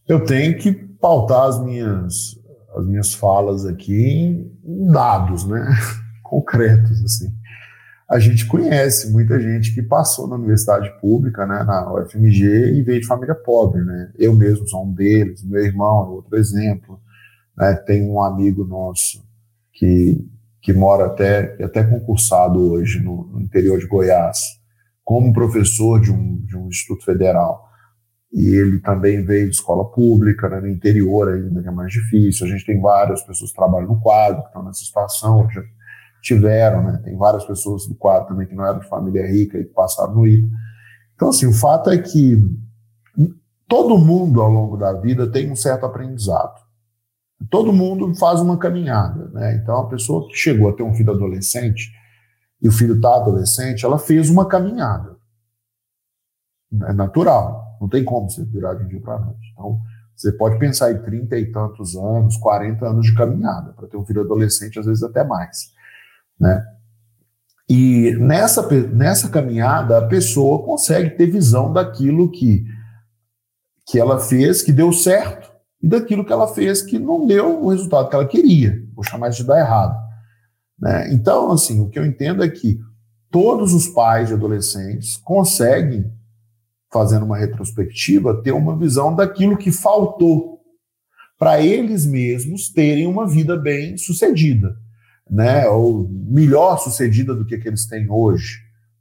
eu tenho que pautar as minhas, as minhas falas aqui em dados, né? Concretos, assim. A gente conhece muita gente que passou na universidade pública, né, na UFMG, e veio de família pobre, né? Eu mesmo sou um deles, meu irmão é outro exemplo. Né? Tem um amigo nosso que, que mora até, até concursado hoje no, no interior de Goiás, como professor de um, de um instituto federal. E ele também veio de escola pública, né, no interior ainda, que é mais difícil. A gente tem várias pessoas que trabalham no quadro, que estão nessa situação, já tiveram, né? Tem várias pessoas do quadro também que não eram de família rica e que passaram no ITA. Então, assim, o fato é que todo mundo ao longo da vida tem um certo aprendizado. Todo mundo faz uma caminhada, né? Então, a pessoa que chegou a ter um filho adolescente, e o filho está adolescente, ela fez uma caminhada. É natural, não tem como você virar de um dia para a noite. Então, você pode pensar em 30 e tantos anos, 40 anos de caminhada, para ter um filho adolescente, às vezes até mais. Né? E nessa, nessa caminhada, a pessoa consegue ter visão daquilo que, que ela fez, que deu certo, e daquilo que ela fez que não deu o resultado que ela queria, vou chamar isso de dar errado. Né? Então, assim, o que eu entendo é que todos os pais de adolescentes conseguem, fazendo uma retrospectiva, ter uma visão daquilo que faltou para eles mesmos terem uma vida bem sucedida, né? ou melhor sucedida do que, que eles têm hoje.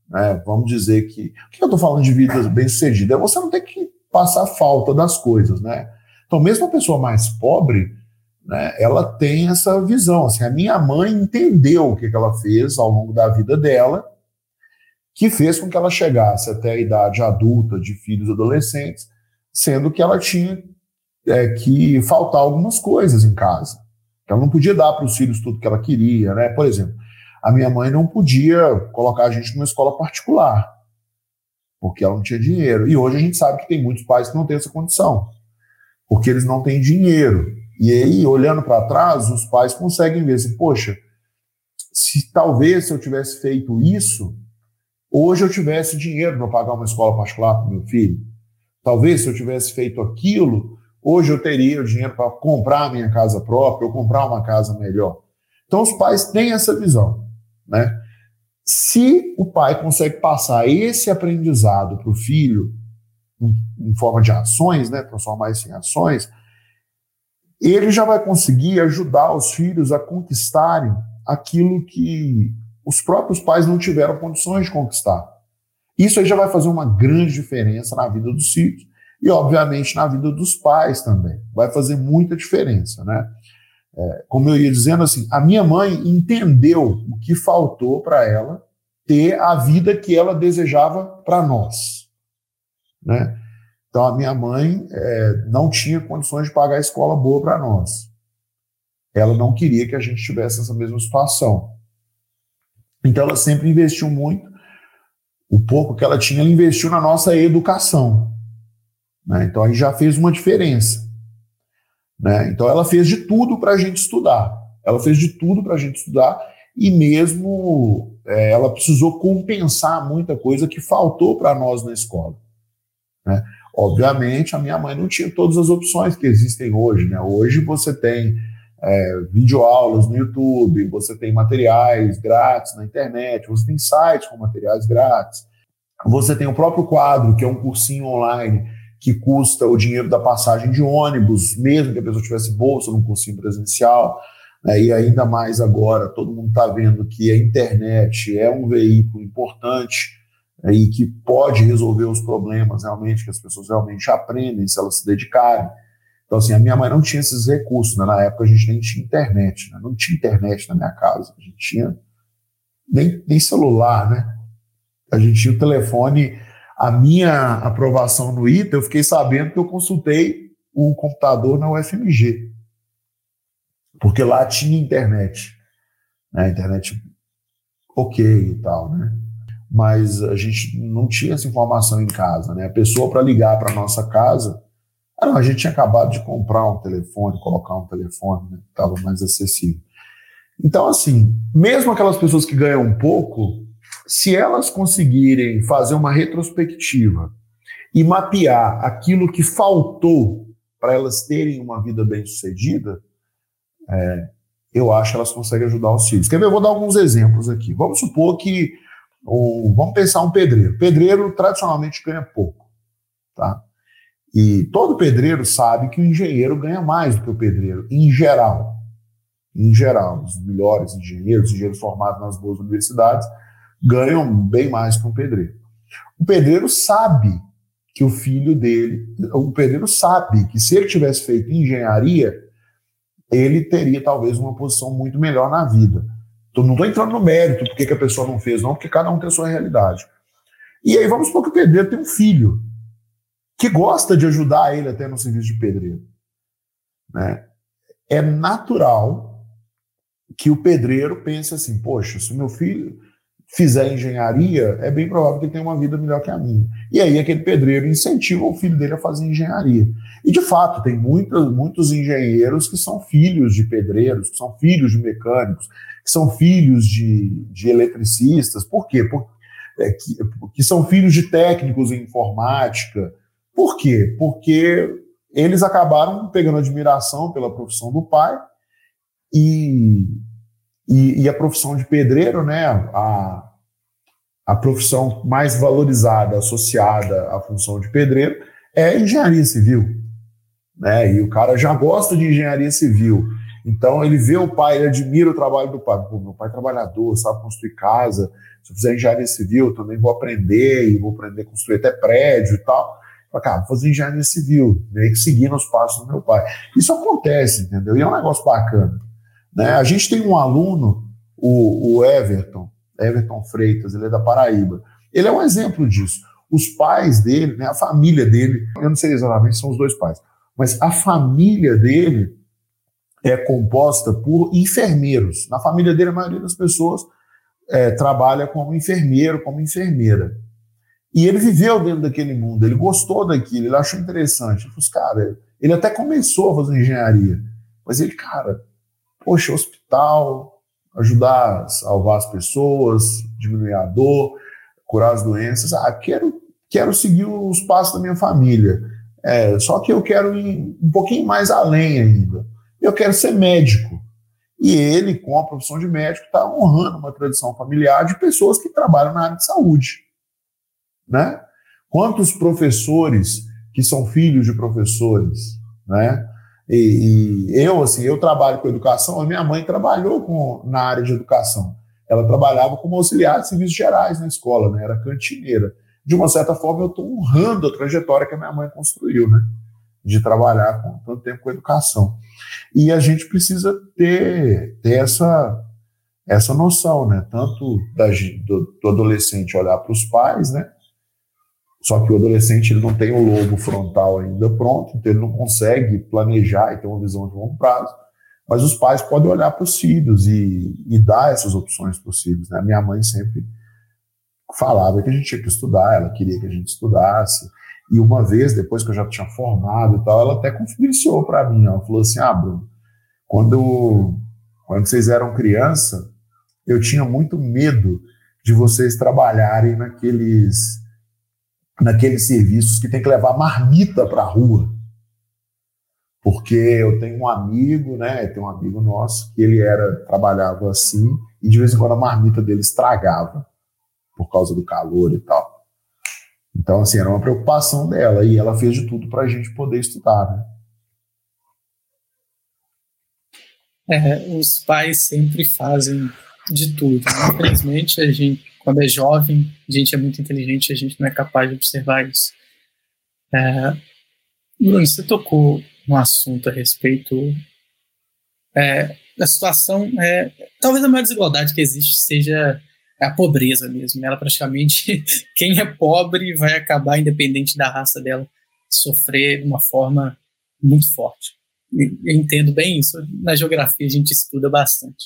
Né? Vamos dizer que. O que eu estou falando de vida bem sucedida? É você não ter que passar falta das coisas, né? Então, mesmo a pessoa mais pobre, né, ela tem essa visão. Assim, a minha mãe entendeu o que, que ela fez ao longo da vida dela, que fez com que ela chegasse até a idade adulta de filhos adolescentes, sendo que ela tinha é, que faltar algumas coisas em casa. Ela não podia dar para os filhos tudo que ela queria, né? Por exemplo, a minha mãe não podia colocar a gente numa escola particular, porque ela não tinha dinheiro. E hoje a gente sabe que tem muitos pais que não têm essa condição, porque eles não têm dinheiro. E aí, olhando para trás, os pais conseguem ver assim, poxa, se talvez se eu tivesse feito isso, hoje eu tivesse dinheiro para pagar uma escola particular para meu filho. Talvez se eu tivesse feito aquilo, hoje eu teria o dinheiro para comprar a minha casa própria ou comprar uma casa melhor. Então os pais têm essa visão, né? Se o pai consegue passar esse aprendizado para o filho em, forma de ações, né, transformar isso em ações, ele já vai conseguir ajudar os filhos a conquistarem aquilo que os próprios pais não tiveram condições de conquistar. Isso aí já vai fazer uma grande diferença na vida dos filhos e, obviamente, na vida dos pais também. Vai fazer muita diferença, né? É, como eu ia dizendo assim, a minha mãe entendeu o que faltou para ela ter a vida que ela desejava para nós, né? Então, a minha mãe é, não tinha condições de pagar a escola boa para nós. Ela não queria que a gente tivesse essa mesma situação. Então, ela sempre investiu muito. O pouco que ela tinha, ela investiu na nossa educação. Né? Então, aí já fez uma diferença. Né? Então, ela fez de tudo para a gente estudar. Ela fez de tudo para a gente estudar e mesmo é, ela precisou compensar muita coisa que faltou para nós na escola. Né? Obviamente, a minha mãe não tinha todas as opções que existem hoje. Né? Hoje você tem é, videoaulas no YouTube, você tem materiais grátis na internet, você tem sites com materiais grátis, você tem o próprio quadro, que é um cursinho online que custa o dinheiro da passagem de ônibus, mesmo que a pessoa tivesse bolsa num cursinho presencial. Né? E ainda mais agora, todo mundo está vendo que a internet é um veículo importante é, e que pode resolver os problemas realmente, que as pessoas realmente aprendem se elas se dedicarem. Então, assim, a minha mãe não tinha esses recursos, né? na época a gente nem tinha internet, né? não tinha internet na minha casa, a gente tinha nem, nem celular, né? A gente tinha o telefone, a minha aprovação no ITA, eu fiquei sabendo que eu consultei o computador na UFMG, porque lá tinha internet, né? internet ok e tal, né? mas a gente não tinha essa informação em casa, né? A pessoa para ligar para nossa casa, ah, não, a gente tinha acabado de comprar um telefone, colocar um telefone, né? Estava mais acessível. Então, assim, mesmo aquelas pessoas que ganham um pouco, se elas conseguirem fazer uma retrospectiva e mapear aquilo que faltou para elas terem uma vida bem-sucedida, é, eu acho que elas conseguem ajudar os filhos. Quer ver? Eu vou dar alguns exemplos aqui. Vamos supor que. Ou, vamos pensar um pedreiro. Pedreiro tradicionalmente ganha pouco. Tá? E todo pedreiro sabe que o engenheiro ganha mais do que o pedreiro, em geral. Em geral, os melhores engenheiros, engenheiros formados nas boas universidades, ganham bem mais que um pedreiro. O pedreiro sabe que o filho dele, o pedreiro sabe que se ele tivesse feito engenharia, ele teria talvez uma posição muito melhor na vida. Então, não estou entrando no mérito porque que a pessoa não fez, não, porque cada um tem a sua realidade. E aí vamos supor que o pedreiro tem um filho que gosta de ajudar ele até no serviço de pedreiro. Né? É natural que o pedreiro pense assim: poxa, se o meu filho fizer engenharia, é bem provável que ele tenha uma vida melhor que a minha. E aí aquele pedreiro incentiva o filho dele a fazer engenharia. E de fato, tem muitos, muitos engenheiros que são filhos de pedreiros, que são filhos de mecânicos, que são filhos de, de eletricistas. Por quê? Por, é, que, que são filhos de técnicos em informática. Por quê? Porque eles acabaram pegando admiração pela profissão do pai e e, e, a profissão de pedreiro, né, a, a profissão mais valorizada, associada à função de pedreiro, é engenharia civil. Né? E o cara já gosta de engenharia civil. Então ele vê o pai, ele admira o trabalho do pai. Pô, meu pai é trabalhador, sabe construir casa. Se eu fizer engenharia civil, também vou aprender e vou aprender a construir até prédio e tal. Fala, cara, vou fazer engenharia civil, meio que seguindo os passos do meu pai. Isso acontece, entendeu? E é um negócio bacana. Né? A gente tem um aluno, o, o Everton, Everton Freitas, ele é da Paraíba. Ele é um exemplo disso. Os pais dele, né, a família dele, eu não sei exatamente, são os dois pais, mas a família dele é composta por enfermeiros. Na família dele, a maioria das pessoas é, trabalha como enfermeiro, como enfermeira. E ele viveu dentro daquele mundo, ele gostou daquilo, ele achou interessante. Ele falou, cara, ele até começou a fazer engenharia, mas ele, cara, poxa, hospital, ajudar a salvar as pessoas, diminuir a dor, curar as doenças. Ah, quero, quero seguir os passos da minha família. É, só que eu quero ir um pouquinho mais além ainda. Eu quero ser médico. E ele, com a profissão de médico, está honrando uma tradição familiar de pessoas que trabalham na área de saúde. Né? Quantos professores que são filhos de professores, né? E, e, eu, assim, eu trabalho com educação, a minha mãe trabalhou com, na área de educação. Ela trabalhava como auxiliar de serviços gerais na escola, né? Era cantineira. De uma certa forma, eu estou honrando a trajetória que a minha mãe construiu, né? De trabalhar com tanto tempo com educação. E a gente precisa ter, ter essa, essa noção, né? Tanto da, do, do adolescente olhar para os pais, né? Só que o adolescente ele não tem o lobo frontal ainda pronto, então ele não consegue planejar e ter uma visão de longo prazo. Mas os pais podem olhar para os filhos e, e, dar essas opções filhos. Né? Minha mãe sempre falava que a gente tinha que estudar, ela queria que a gente estudasse. E uma vez, depois que eu já tinha formado e tal, ela até confidenciou para mim. Ela falou assim: Ah, Bruno, quando, quando vocês eram criança, eu tinha muito medo de vocês trabalharem naqueles naqueles serviços que tem que levar marmita para a rua. Porque eu tenho um amigo, né? Tem um amigo nosso que ele era trabalhava assim e de vez em quando a marmita dele estragava por causa do calor e tal. Então, assim, era uma preocupação dela e ela fez de tudo para a gente poder estudar, né? É, os pais sempre fazem de tudo. Né? Infelizmente, a gente quando é jovem, a gente é muito inteligente, a gente não é capaz de observar isso. É, Bruno, você tocou no assunto a respeito é, da situação. É, talvez a maior desigualdade que existe seja a pobreza mesmo. Ela praticamente, quem é pobre vai acabar, independente da raça dela, sofrer de uma forma muito forte. Eu entendo bem isso. Na geografia a gente estuda bastante.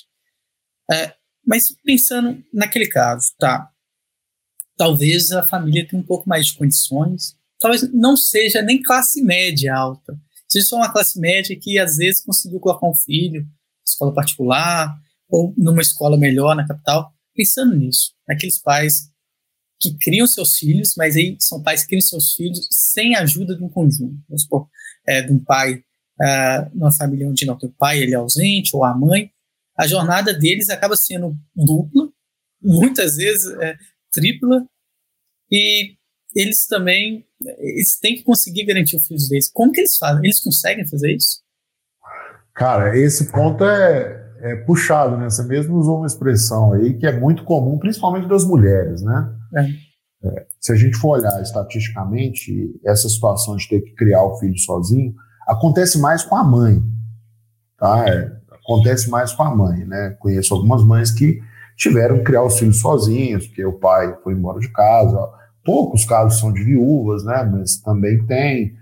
É, mas pensando naquele caso, tá? Talvez a família tenha um pouco mais de condições, talvez não seja nem classe média alta, seja só uma classe média que às vezes conseguiu colocar um filho escola particular, ou numa escola melhor na capital, pensando nisso, naqueles pais que criam seus filhos, mas aí são pais que criam seus filhos sem a ajuda de um conjunto. Vamos supor, é, de um pai, numa família onde não tem o pai, ele é ausente, ou a mãe, a jornada deles acaba sendo dupla, muitas vezes é, tripla, e eles também eles têm que conseguir garantir o filho deles. Como que eles fazem? Eles conseguem fazer isso? Cara, esse ponto é, é puxado, né? Você mesmo usou uma expressão aí que é muito comum, principalmente das mulheres, né? É. É, se a gente for olhar estatisticamente, essa situação de ter que criar o filho sozinho acontece mais com a mãe, tá? É, acontece mais com a mãe, né? Conheço algumas mães que tiveram que criar os filhos sozinhos, porque o pai foi embora de casa. Poucos casos são de viúvas, né? Mas também tem.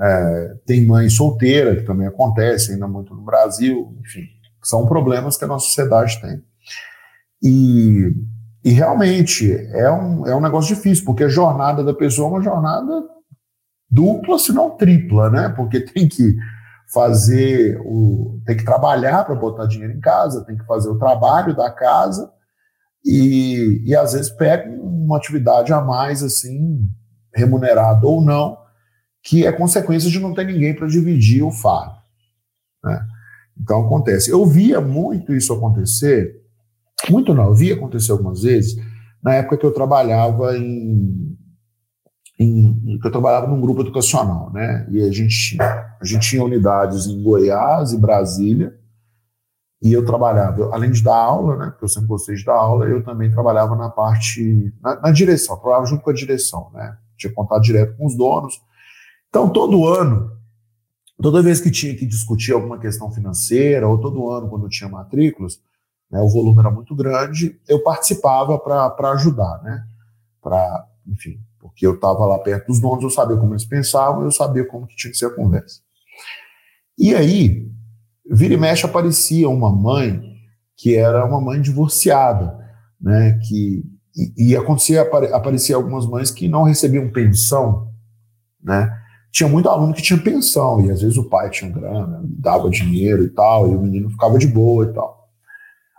É, tem mãe solteira, que também acontece ainda muito no Brasil, enfim, são problemas que a nossa sociedade tem. E, e realmente é um, é um negócio difícil, porque a jornada da pessoa é uma jornada dupla, se não tripla, né? Porque tem que fazer o. tem que trabalhar para botar dinheiro em casa, tem que fazer o trabalho da casa e, e às vezes pega uma atividade a mais, assim, remunerada ou não, que é consequência de não ter ninguém para dividir o fardo. Né? Então acontece. Eu via muito isso acontecer, muito não, eu via acontecer algumas vezes, na época que eu trabalhava em, em, eu trabalhava num grupo educacional, né? E a gente, a gente tinha unidades em Goiás e Brasília, e eu trabalhava, além de dar aula, né? Porque eu sempre gostei de dar aula, eu também trabalhava na parte, na, na direção, trabalhava junto com a direção, né? Tinha contato direto com os donos. Então, todo ano, toda vez que tinha que discutir alguma questão financeira, ou todo ano, quando tinha matrículas, né, o volume era muito grande, eu participava para ajudar, né? Para, enfim, porque eu estava lá perto dos donos, eu sabia como eles pensavam, eu sabia como que tinha que ser a conversa. E aí, vira e mexe aparecia uma mãe que era uma mãe divorciada, né? Que e, e acontecia aparecia algumas mães que não recebiam pensão, né? Tinha muito aluno que tinha pensão e às vezes o pai tinha grana, dava dinheiro e tal, e o menino ficava de boa e tal.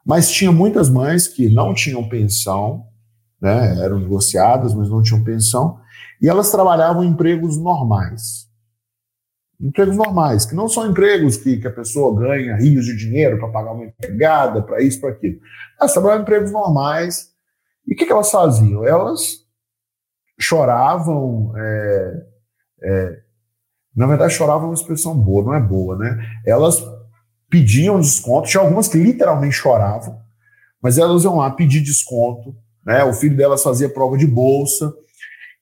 Mas tinha muitas mães que não tinham pensão né, eram divorciadas, mas não tinham pensão, e elas trabalhavam em empregos normais. Empregos normais, que não são empregos que, que a pessoa ganha rios de dinheiro para pagar uma empregada, para isso, para aquilo. Elas trabalhavam em empregos normais. E o que, que elas faziam? Elas choravam. É, é, na verdade, choravam é uma expressão boa, não é boa, né? Elas pediam desconto, tinha algumas que literalmente choravam, mas elas iam lá pedir desconto né? O filho delas fazia prova de bolsa.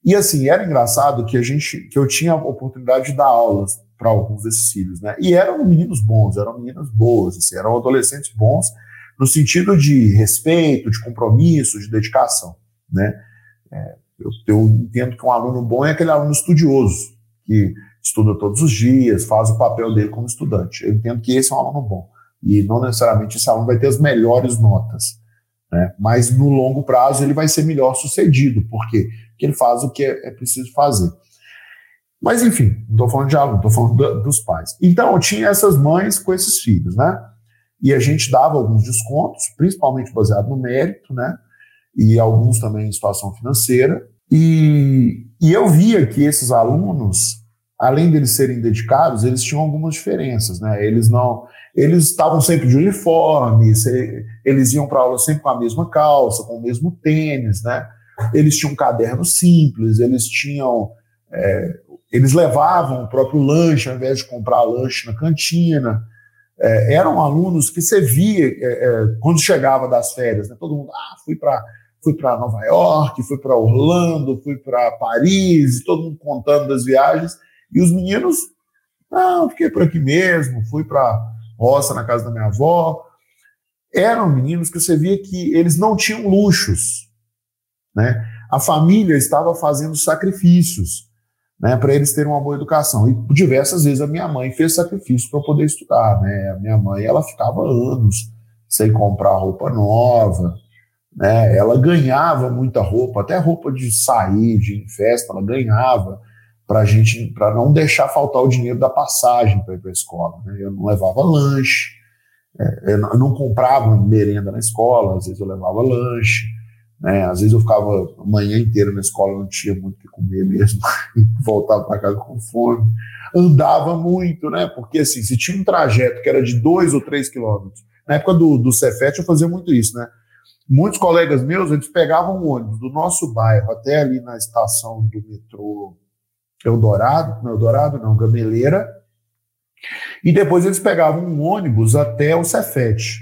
E assim, era engraçado que a gente que eu tinha a oportunidade de dar aulas para alguns desses filhos, né? E eram meninos bons, eram meninas boas, assim, eram adolescentes bons no sentido de respeito, de compromisso, de dedicação, né? É, eu, eu, entendo que um aluno bom é aquele aluno estudioso que estuda todos os dias, faz o papel dele como estudante. Eu entendo que esse é um aluno bom e não necessariamente esse aluno vai ter as melhores notas, né? Mas no longo prazo ele vai ser melhor sucedido, por quê? Porque ele faz o que é, é preciso fazer. Mas enfim, não estou falando de aluno, estou falando da, dos pais. Então, eu tinha essas mães com esses filhos, né? E a gente dava alguns descontos, principalmente baseado no mérito, né? E alguns também em situação financeira. E, e eu via que esses alunos, além deles serem dedicados, eles tinham algumas diferenças, né? Eles não, eles estavam sempre de uniforme, eles iam para aula sempre com a mesma calça, com o mesmo tênis, né? Eles tinham um caderno simples, eles tinham. É, eles levavam o próprio lanche ao invés de comprar lanche na cantina. É, eram alunos que você via é, é quando chegava das férias, né? todo mundo, ah, fui para fui para Nova York, fui para Orlando, fui para Paris, todo mundo contando das viagens, e os meninos, não, fiquei por aqui mesmo, fui para roça na casa da minha avó. Eram meninos que você via que eles não tinham luxos, né? A família estava fazendo sacrifícios, né, para eles terem uma boa educação. E diversas vezes a minha mãe fez sacrifício para poder estudar, né? A minha mãe, ela ficava anos sem comprar roupa nova, né? Ela ganhava muita roupa, até roupa de sair, de festa, ela ganhava para gente, para não deixar faltar o dinheiro da passagem para ir para a escola. Né? Eu não levava lanche, é, eu não comprava merenda na escola, às vezes eu levava lanche, né? Às vezes eu ficava a manhã inteira na escola, não tinha muito o que comer mesmo, voltava para casa com fome. Andava muito, né? Porque assim, se tinha um trajeto que era de dois ou três quilômetros, na época do, do Cefet eu fazia muito isso, né? Muitos colegas meus, eles pegavam o ônibus do nosso bairro até ali na estação do metrô Eldorado, não Eldorado não, Gameleira, e depois eles pegavam um ônibus até o Cefete.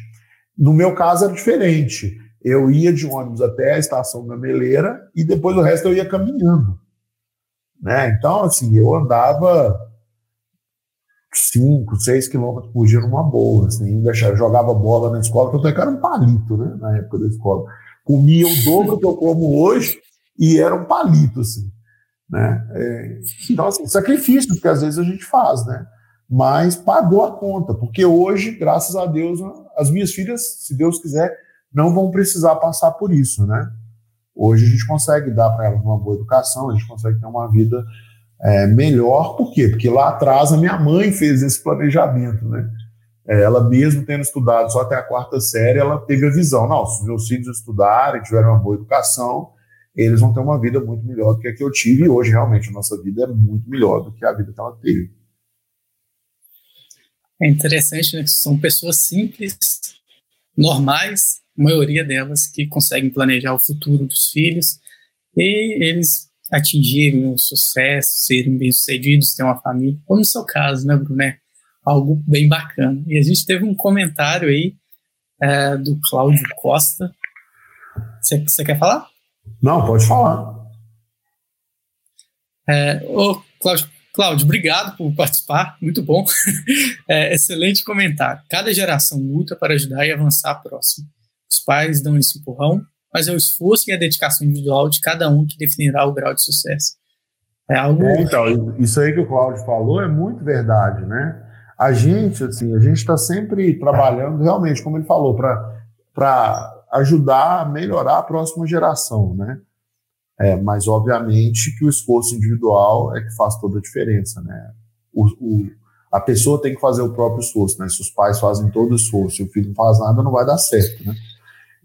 No meu caso era diferente. Eu ia de ônibus até a estação Gameleira e depois o resto eu ia caminhando. Né? Então, assim, eu andava 5, 6 quilômetros por dia numa boa. Assim, deixava, jogava bola na escola, tanto é que era um palito né, na época da escola. Comia o dobro que eu como hoje e era um palito. Assim, né? É, então, assim, sacrifícios que às vezes a gente faz, né? mas pagou a conta, porque hoje, graças a Deus, as minhas filhas, se Deus quiser, não vão precisar passar por isso, né? Hoje a gente consegue dar para elas uma boa educação, a gente consegue ter uma vida é, melhor, por quê? Porque lá atrás a minha mãe fez esse planejamento, né? É, ela mesmo tendo estudado só até a quarta série, ela teve a visão, não, se meus filhos estudarem, tiverem uma boa educação, eles vão ter uma vida muito melhor do que a que eu tive, e hoje realmente a nossa vida é muito melhor do que a vida que ela teve. É interessante, né? São pessoas simples, normais, a maioria delas que conseguem planejar o futuro dos filhos e eles atingirem o sucesso, serem bem-sucedidos, ter uma família, como no seu caso, né, Bruno? É algo bem bacana. E a gente teve um comentário aí é, do Cláudio Costa. Você quer falar? Não, pode falar. É, ô, Cláudio, Cláudio, obrigado por participar, muito bom. É, excelente comentário. Cada geração luta para ajudar e avançar a próxima. Os pais dão esse empurrão, mas é o esforço e a dedicação individual de cada um que definirá o grau de sucesso. É algo. É, então, isso aí que o Cláudio falou é muito verdade, né? A gente, assim, a gente está sempre trabalhando, realmente, como ele falou, para ajudar a melhorar a próxima geração, né? É, mas, obviamente, que o esforço individual é que faz toda a diferença, né? O, o, a pessoa tem que fazer o próprio esforço, né? Se os pais fazem todo o esforço e o filho não faz nada, não vai dar certo, né?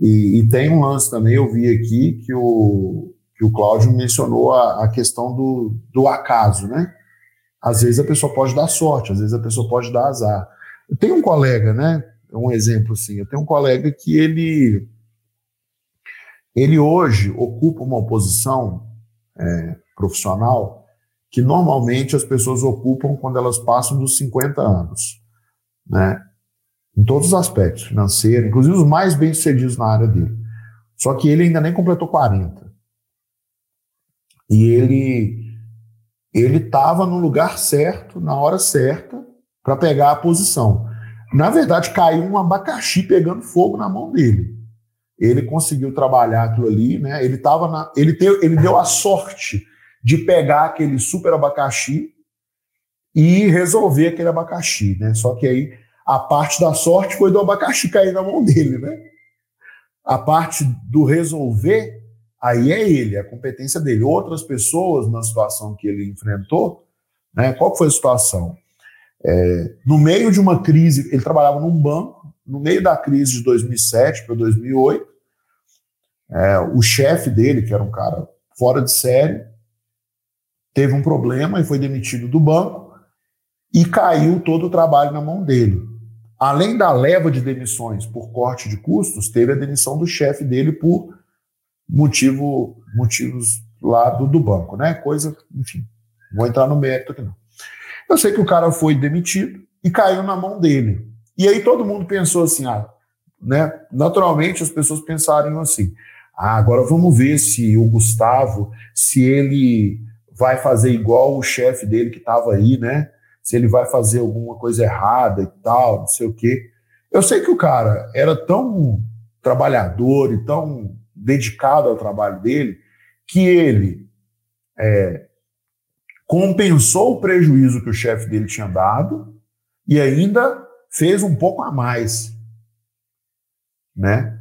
E, e tem um lance também, eu vi aqui que o, que o Cláudio mencionou a, a questão do, do acaso, né? Às vezes a pessoa pode dar sorte, às vezes a pessoa pode dar azar. Eu tenho um colega, né? Um exemplo assim, eu tenho um colega que ele ele hoje ocupa uma posição é, profissional que normalmente as pessoas ocupam quando elas passam dos 50 anos, né? Em todos os aspectos, financeiro, inclusive os mais bem-sucedidos na área dele. Só que ele ainda nem completou 40. E ele ele estava no lugar certo, na hora certa, para pegar a posição. Na verdade, caiu um abacaxi pegando fogo na mão dele ele conseguiu trabalhar aquilo ali, né? Ele tava na, ele, teve, ele deu a sorte de pegar aquele super abacaxi e resolver aquele abacaxi, né? Só que aí a parte da sorte foi do abacaxi cair na mão dele, né? A parte do resolver, aí é ele, a competência dele. Outras pessoas na situação que ele enfrentou, né? Qual foi a situação? É, no meio de uma crise, ele trabalhava num banco no meio da crise de 2007 para 2008, é, o chefe dele, que era um cara fora de série, teve um problema e foi demitido do banco e caiu todo o trabalho na mão dele. Além da leva de demissões por corte de custos, teve a demissão do chefe dele por motivo, motivos lá do, do banco, né? Coisa, enfim, vou entrar no mérito aqui não. Eu sei que o cara foi demitido e caiu na mão dele. E aí todo mundo pensou assim, ah, né? Naturalmente as pessoas pensaram assim, ah, agora vamos ver se o Gustavo, se ele vai fazer igual o chefe dele que estava aí, né? Se ele vai fazer alguma coisa errada e tal, não sei o quê. Eu sei que o cara era tão trabalhador e tão dedicado ao trabalho dele que ele é, compensou o prejuízo que o chefe dele tinha dado e ainda fez um pouco a mais, né?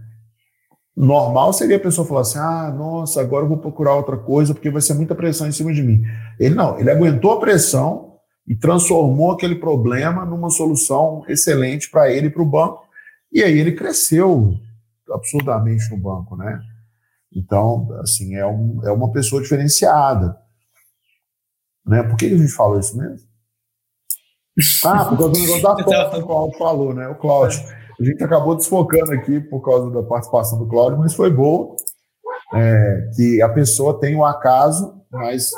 Normal seria a pessoa falar assim: ah, nossa, agora eu vou procurar outra coisa porque vai ser muita pressão em cima de mim. Ele não, ele aguentou a pressão e transformou aquele problema numa solução excelente para ele e para o banco. E aí ele cresceu absurdamente no banco, né? Então, assim, é, um, é uma pessoa diferenciada. Né? Por que a gente fala isso mesmo? Ah, por causa do negócio da foto que o Cláudio falou, né? O Cláudio. A gente acabou desfocando aqui por causa da participação do Cláudio, mas foi bom é, que a pessoa tem o um acaso, mas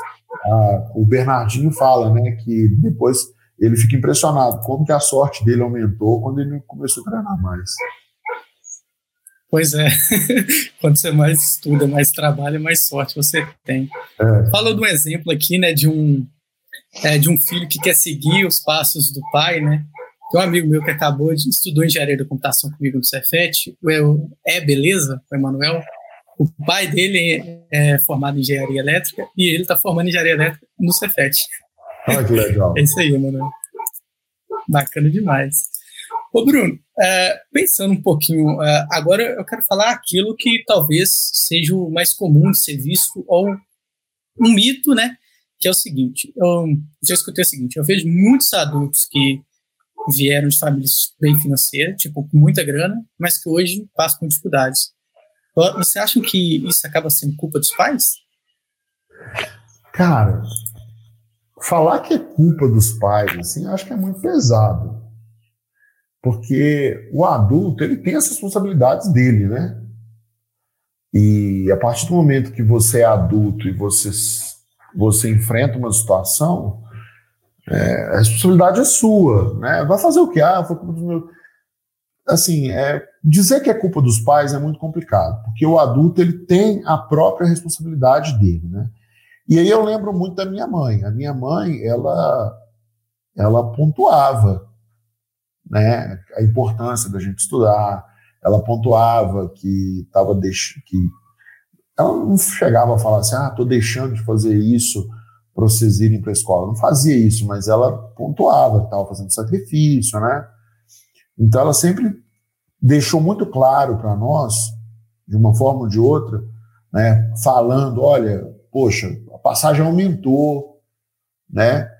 a, o Bernardinho fala, né, que depois ele fica impressionado como que a sorte dele aumentou quando ele começou a treinar mais. Pois é, quando você mais estuda, mais trabalha, mais sorte você tem. É. Falou de um exemplo aqui, né, de um é, de um filho que quer seguir os passos do pai, né? Tem um amigo meu que acabou de estudou engenharia da computação comigo no Cefet, o é beleza, o Emanuel. O pai dele é formado em engenharia elétrica e ele está formando engenharia elétrica no Cefet. Olha que legal. É isso aí, Emanuel. Bacana demais. Ô Bruno, é, pensando um pouquinho, é, agora eu quero falar aquilo que talvez seja o mais comum de ser visto ou um mito, né? Que é o seguinte, eu já escutei o seguinte, eu vejo muitos adultos que vieram de famílias bem financeiras, tipo, com muita grana, mas que hoje passam com dificuldades. Você acha que isso acaba sendo culpa dos pais? Cara, falar que é culpa dos pais, assim, acho que é muito pesado. Porque o adulto, ele tem as responsabilidades dele, né? E a partir do momento que você é adulto e você, você enfrenta uma situação, é, a responsabilidade é sua, né? Vai fazer o que? Ah, foi culpa dos meus. Assim, é, dizer que é culpa dos pais é muito complicado, porque o adulto ele tem a própria responsabilidade dele, né? E aí eu lembro muito da minha mãe. A minha mãe, ela, ela pontuava, né, a importância da gente estudar. Ela pontuava que estava deixando que ela não chegava a falar assim, ah, estou deixando de fazer isso para vocês irem para a escola. Não fazia isso, mas ela pontuava que estava fazendo sacrifício, né? Então ela sempre deixou muito claro para nós, de uma forma ou de outra, né, falando, olha, poxa, a passagem aumentou, né?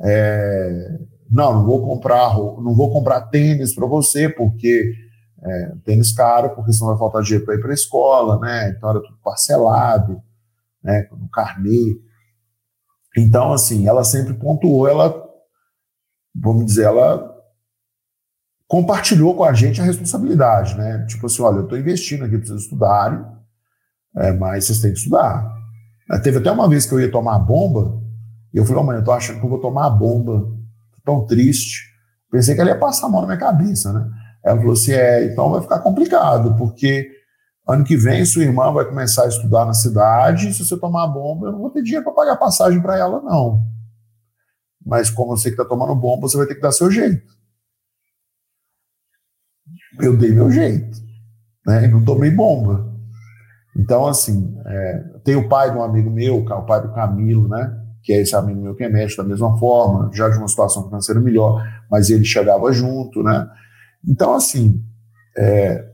É, não, não vou comprar, não vou comprar tênis para você porque é, tênis caro, porque senão vai faltar dinheiro para ir para a escola, né? Então era tudo parcelado, né? No carnê. Então, assim, ela sempre pontuou, ela, vamos dizer, ela compartilhou com a gente a responsabilidade, né? Tipo assim, olha, eu estou investindo aqui para vocês estudarem, é, mas vocês têm que estudar. É, teve até uma vez que eu ia tomar a bomba, e eu falei, oh, mãe, eu tô achando que eu vou tomar a bomba, tô tão triste. Pensei que ela ia passar a mão na minha cabeça, né? Ela falou assim, é, então vai ficar complicado, porque ano que vem sua irmã vai começar a estudar na cidade, e se você tomar a bomba, eu não vou ter dinheiro para pagar passagem para ela, não. Mas como você que está tomando bomba, você vai ter que dar seu jeito eu dei meu jeito, né? E não tomei bomba. Então, assim, é, tem o pai de um amigo meu, o pai do Camilo, né? Que é esse amigo meu que é médico da mesma forma, já de uma situação financeira melhor, mas ele chegava junto, né? Então, assim, é,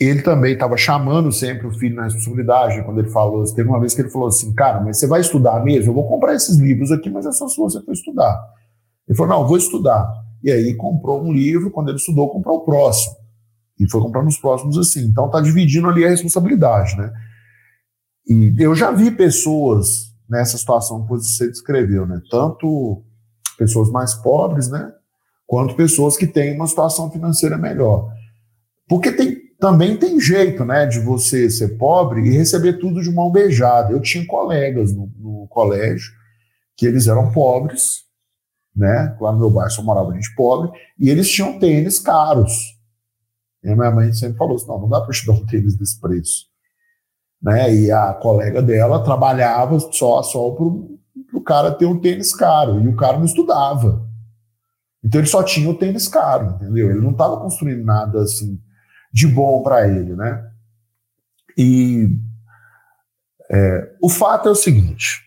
ele também estava chamando sempre o filho na responsabilidade, quando ele falou, teve uma vez que ele falou assim, cara, mas você vai estudar mesmo? Eu vou comprar esses livros aqui, mas é só se você for estudar. Ele falou, não, vou estudar. E aí comprou um livro, quando ele estudou, comprou o próximo. E foi comprando os próximos assim. Então está dividindo ali a responsabilidade, né? E eu já vi pessoas nessa situação que você descreveu, né? Tanto pessoas mais pobres, né? Quanto pessoas que têm uma situação financeira melhor. Porque tem, também tem jeito, né, de você ser pobre e receber tudo de mão beijada. Eu tinha colegas no, no colégio que eles eram pobres, né? Lá no meu bairro só morava gente pobre, e eles tinham tênis caros. E a minha mãe sempre falou assim: não, não dá para te dar um tênis desse preço. Né? E a colega dela trabalhava só, só para o cara ter um tênis caro, e o cara não estudava. Então ele só tinha o tênis caro, entendeu? Ele não estava construindo nada assim de bom para ele, né? E é, o fato é o seguinte: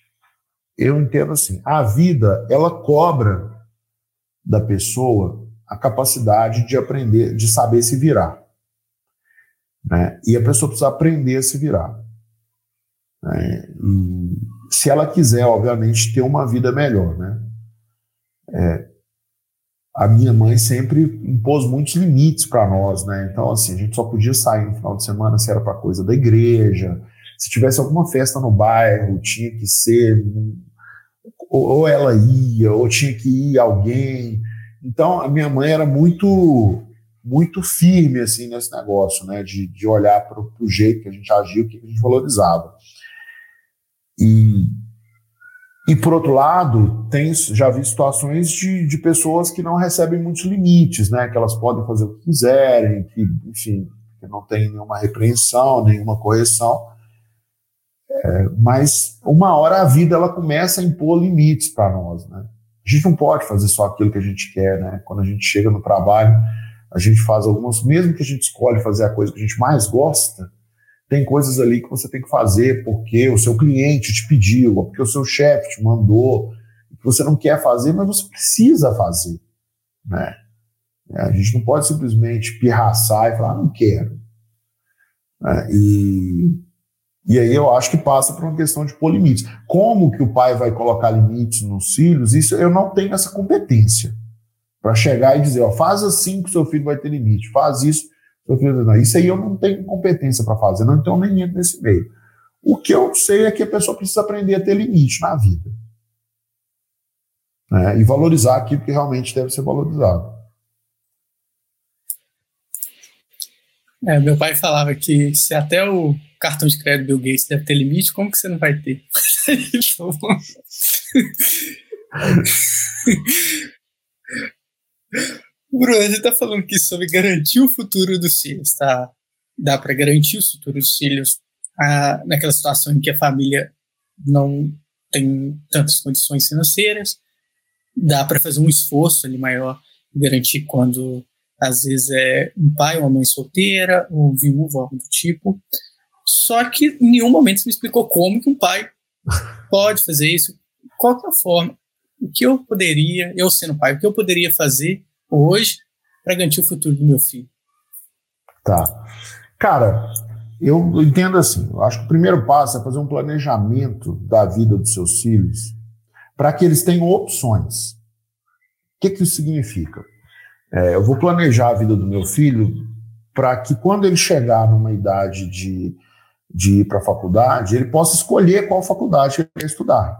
eu entendo assim, a vida ela cobra da pessoa a capacidade de aprender, de saber se virar. Né? E a pessoa precisa aprender a se virar. Né? se ela quiser, obviamente, ter uma vida melhor. Né? É, a minha mãe sempre impôs muitos limites para nós, né? Então, assim, a gente só podia sair no final de semana se era para coisa da igreja, se tivesse alguma festa no bairro, tinha que ser. Ou ela ia, ou tinha que ir alguém. Então, a minha mãe era muito muito firme assim nesse negócio, né, de, de olhar para o jeito que a gente agia, o que a gente valorizava. E, e por outro lado, tem, já vi situações de, de pessoas que não recebem muitos limites, né, que elas podem fazer o que quiserem, que, enfim, que não tem nenhuma repreensão, nenhuma correção. É, mas uma hora a vida ela começa a impor limites para nós, né? A gente não pode fazer só aquilo que a gente quer, né? Quando a gente chega no trabalho, a gente faz algumas, mesmo que a gente escolhe fazer a coisa que a gente mais gosta, tem coisas ali que você tem que fazer porque o seu cliente te pediu, ou porque o seu chefe te mandou, que você não quer fazer, mas você precisa fazer, né? A gente não pode simplesmente pirraçar e falar, ah, não quero. Né? E, e aí eu acho que passa por uma questão de pôr limites. Como que o pai vai colocar limites nos filhos? Isso eu não tenho essa competência para chegar e dizer, ó, faz assim que o seu filho vai ter limite, faz isso. Isso aí eu não tenho competência para fazer, não então nem entro nesse meio. O que eu sei é que a pessoa precisa aprender a ter limite na vida. Né, e valorizar aquilo que realmente deve ser valorizado. É, meu pai falava que se até o cartão de crédito Bill Gates deve ter limite, como que você não vai ter? Bruno, gente está falando aqui sobre garantir o futuro dos filhos, tá? Dá para garantir o futuro dos filhos ah, naquela situação em que a família não tem tantas condições financeiras, dá para fazer um esforço ali maior garantir quando às vezes é um pai ou uma mãe solteira ou viúva, algo do tipo. Só que em nenhum momento você me explicou como que um pai pode fazer isso, qual é a forma o que eu poderia, eu sendo pai, o que eu poderia fazer hoje para garantir o futuro do meu filho? Tá. Cara, eu entendo assim, eu acho que o primeiro passo é fazer um planejamento da vida dos seus filhos para que eles tenham opções. O que, que isso significa? É, eu vou planejar a vida do meu filho para que quando ele chegar numa idade de, de ir para a faculdade, ele possa escolher qual faculdade ele quer estudar.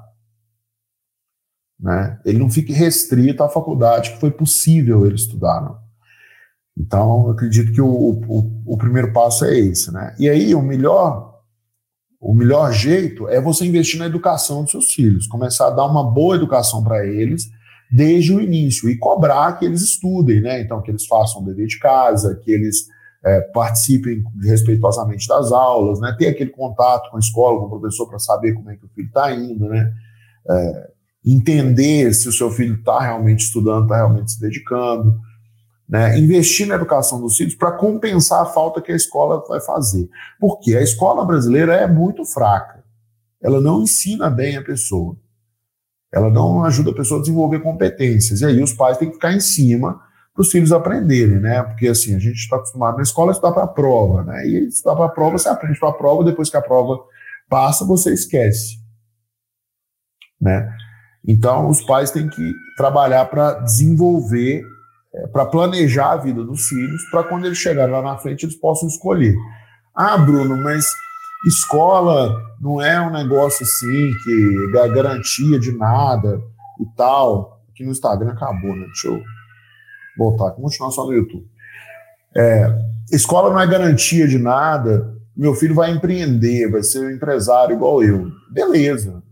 Né? Ele não fique restrito à faculdade que foi possível ele estudar. Não. Então, eu acredito que o, o, o, primeiro passo é esse. Né? E aí, o melhor, o melhor jeito é você investir na educação dos seus filhos, começar a dar uma boa educação para eles desde o início e cobrar que eles estudem, né? Então, que eles façam o dever de casa, que eles é, participem respeitosamente das aulas, né? Ter aquele contato com a escola, com o professor, para saber como é que o filho está indo, né? É, entender se o seu filho está realmente estudando, está realmente se dedicando, né? investir na educação dos filhos para compensar a falta que a escola vai fazer. Porque a escola brasileira é muito fraca. Ela não ensina bem a pessoa. Ela não ajuda a pessoa a desenvolver competências. E aí os pais têm que ficar em cima para os filhos aprenderem, né? Porque assim, a gente está acostumado na escola a estudar para a prova, né? E estudar para a prova, você aprende para a prova, depois que a prova passa, você esquece. Né? Então, os pais têm que trabalhar para desenvolver, é, para planejar a vida dos filhos, para quando eles chegarem lá na frente eles possam escolher. Ah, Bruno, mas escola não é um negócio assim que dá garantia de nada e tal. Aqui no Instagram acabou, né? Deixa eu voltar, continuar só no YouTube. É, escola não é garantia de nada. Meu filho vai empreender, vai ser um empresário igual eu. Beleza,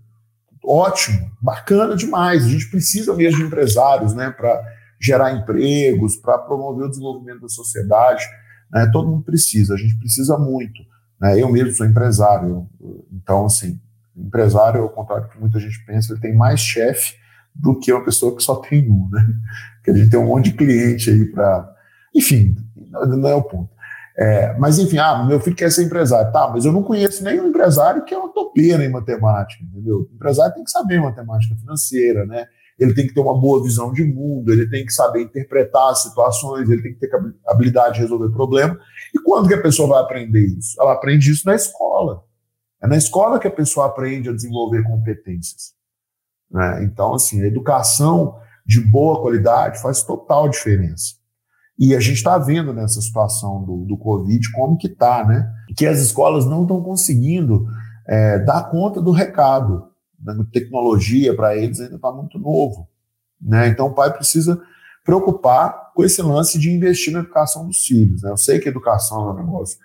ótimo, bacana demais. A gente precisa mesmo de empresários, né, para gerar empregos, para promover o desenvolvimento da sociedade. Né, todo mundo precisa, a gente precisa muito. Né, eu mesmo sou empresário, então, assim, empresário, ao contrário do que muita gente pensa, ele tem mais chefe do que uma pessoa que só tem um, né? Que a gente tem um monte de cliente aí para. Enfim, não é o ponto. É, mas enfim, ah, meu filho quer ser empresário. Tá, mas eu não conheço nenhum empresário que é uma topeira em matemática, entendeu? O empresário tem que saber matemática financeira, né? Ele tem que ter uma boa visão de mundo, ele tem que saber interpretar situações, ele tem que ter habilidade de resolver problema. E quando que a pessoa vai aprender isso? Ela aprende isso na escola. É na escola que a pessoa aprende a desenvolver competências. Né? Então, assim, a educação de boa qualidade faz total diferença. E a gente está vendo nessa situação do, do Covid como que está, né? Que as escolas não estão conseguindo é, dar conta do recado. Né? tecnologia para eles ainda está muito novo. Né? Então o pai precisa preocupar com esse lance de investir na educação dos filhos. Né? Eu sei que educação é um negócio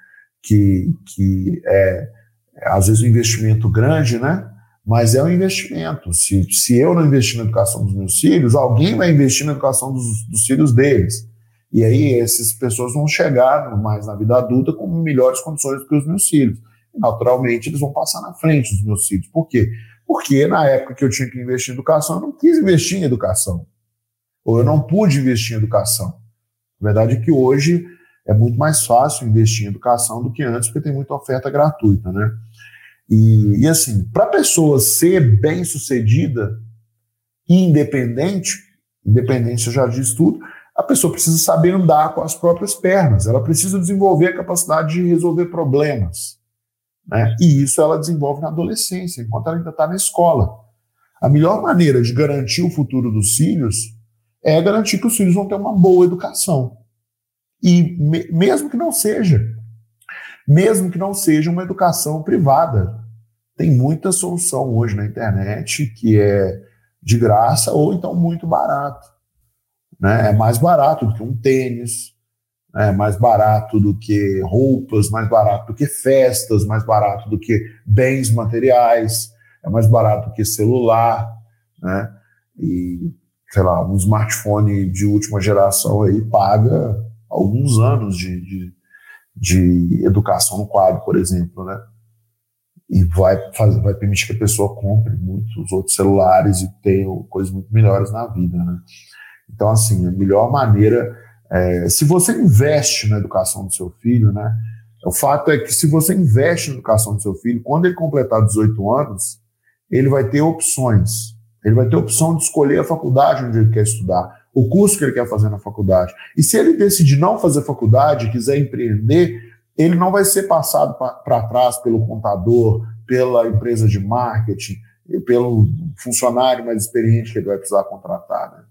que, que é, é às vezes um investimento grande, né? mas é um investimento. Se, se eu não investir na educação dos meus filhos, alguém vai investir na educação dos, dos filhos deles. E aí essas pessoas vão chegar mais na vida adulta com melhores condições do que os meus filhos. Naturalmente, eles vão passar na frente dos meus filhos. Por quê? Porque na época que eu tinha que investir em educação, eu não quis investir em educação. Ou eu não pude investir em educação. A verdade é que hoje é muito mais fácil investir em educação do que antes, porque tem muita oferta gratuita, né? E, e assim, para a pessoa ser bem sucedida e independente, independência já diz tudo, a pessoa precisa saber andar com as próprias pernas, ela precisa desenvolver a capacidade de resolver problemas. Né? E isso ela desenvolve na adolescência, enquanto ela ainda está na escola. A melhor maneira de garantir o futuro dos filhos é garantir que os filhos vão ter uma boa educação. E me, mesmo que não seja, mesmo que não seja uma educação privada, tem muita solução hoje na internet que é de graça ou então muito barato. Né? É mais barato do que um tênis, né? é mais barato do que roupas, mais barato do que festas, mais barato do que bens materiais, é mais barato do que celular, né? E, sei lá, um smartphone de última geração aí paga alguns anos de, de, de educação no quadro, por exemplo, né? E vai, fazer, vai permitir que a pessoa compre muitos outros celulares e tenha coisas muito melhores na vida, né? Então, assim, a melhor maneira, é, se você investe na educação do seu filho, né? O fato é que se você investe na educação do seu filho, quando ele completar 18 anos, ele vai ter opções. Ele vai ter opção de escolher a faculdade onde ele quer estudar, o curso que ele quer fazer na faculdade. E se ele decidir não fazer faculdade, quiser empreender, ele não vai ser passado para trás pelo contador, pela empresa de marketing, pelo funcionário mais experiente que ele vai precisar contratar. Né?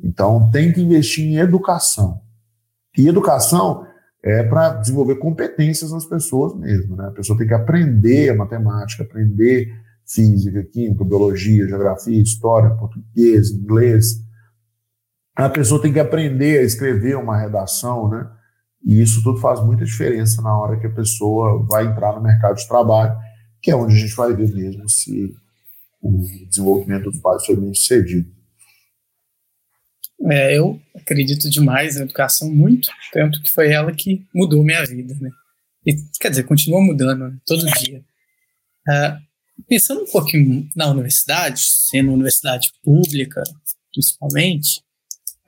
Então, tem que investir em educação. E educação é para desenvolver competências nas pessoas mesmo. Né? A pessoa tem que aprender matemática, aprender física, química, biologia, geografia, história, português, inglês. A pessoa tem que aprender a escrever uma redação, né? E isso tudo faz muita diferença na hora que a pessoa vai entrar no mercado de trabalho, que é onde a gente vai ver mesmo se o desenvolvimento dos pais foi bem sucedido. É, eu acredito demais na educação muito, tanto que foi ela que mudou minha vida, né? E, quer dizer, continua mudando né? todo dia. Uh, pensando um pouquinho na universidade, sendo universidade pública, principalmente,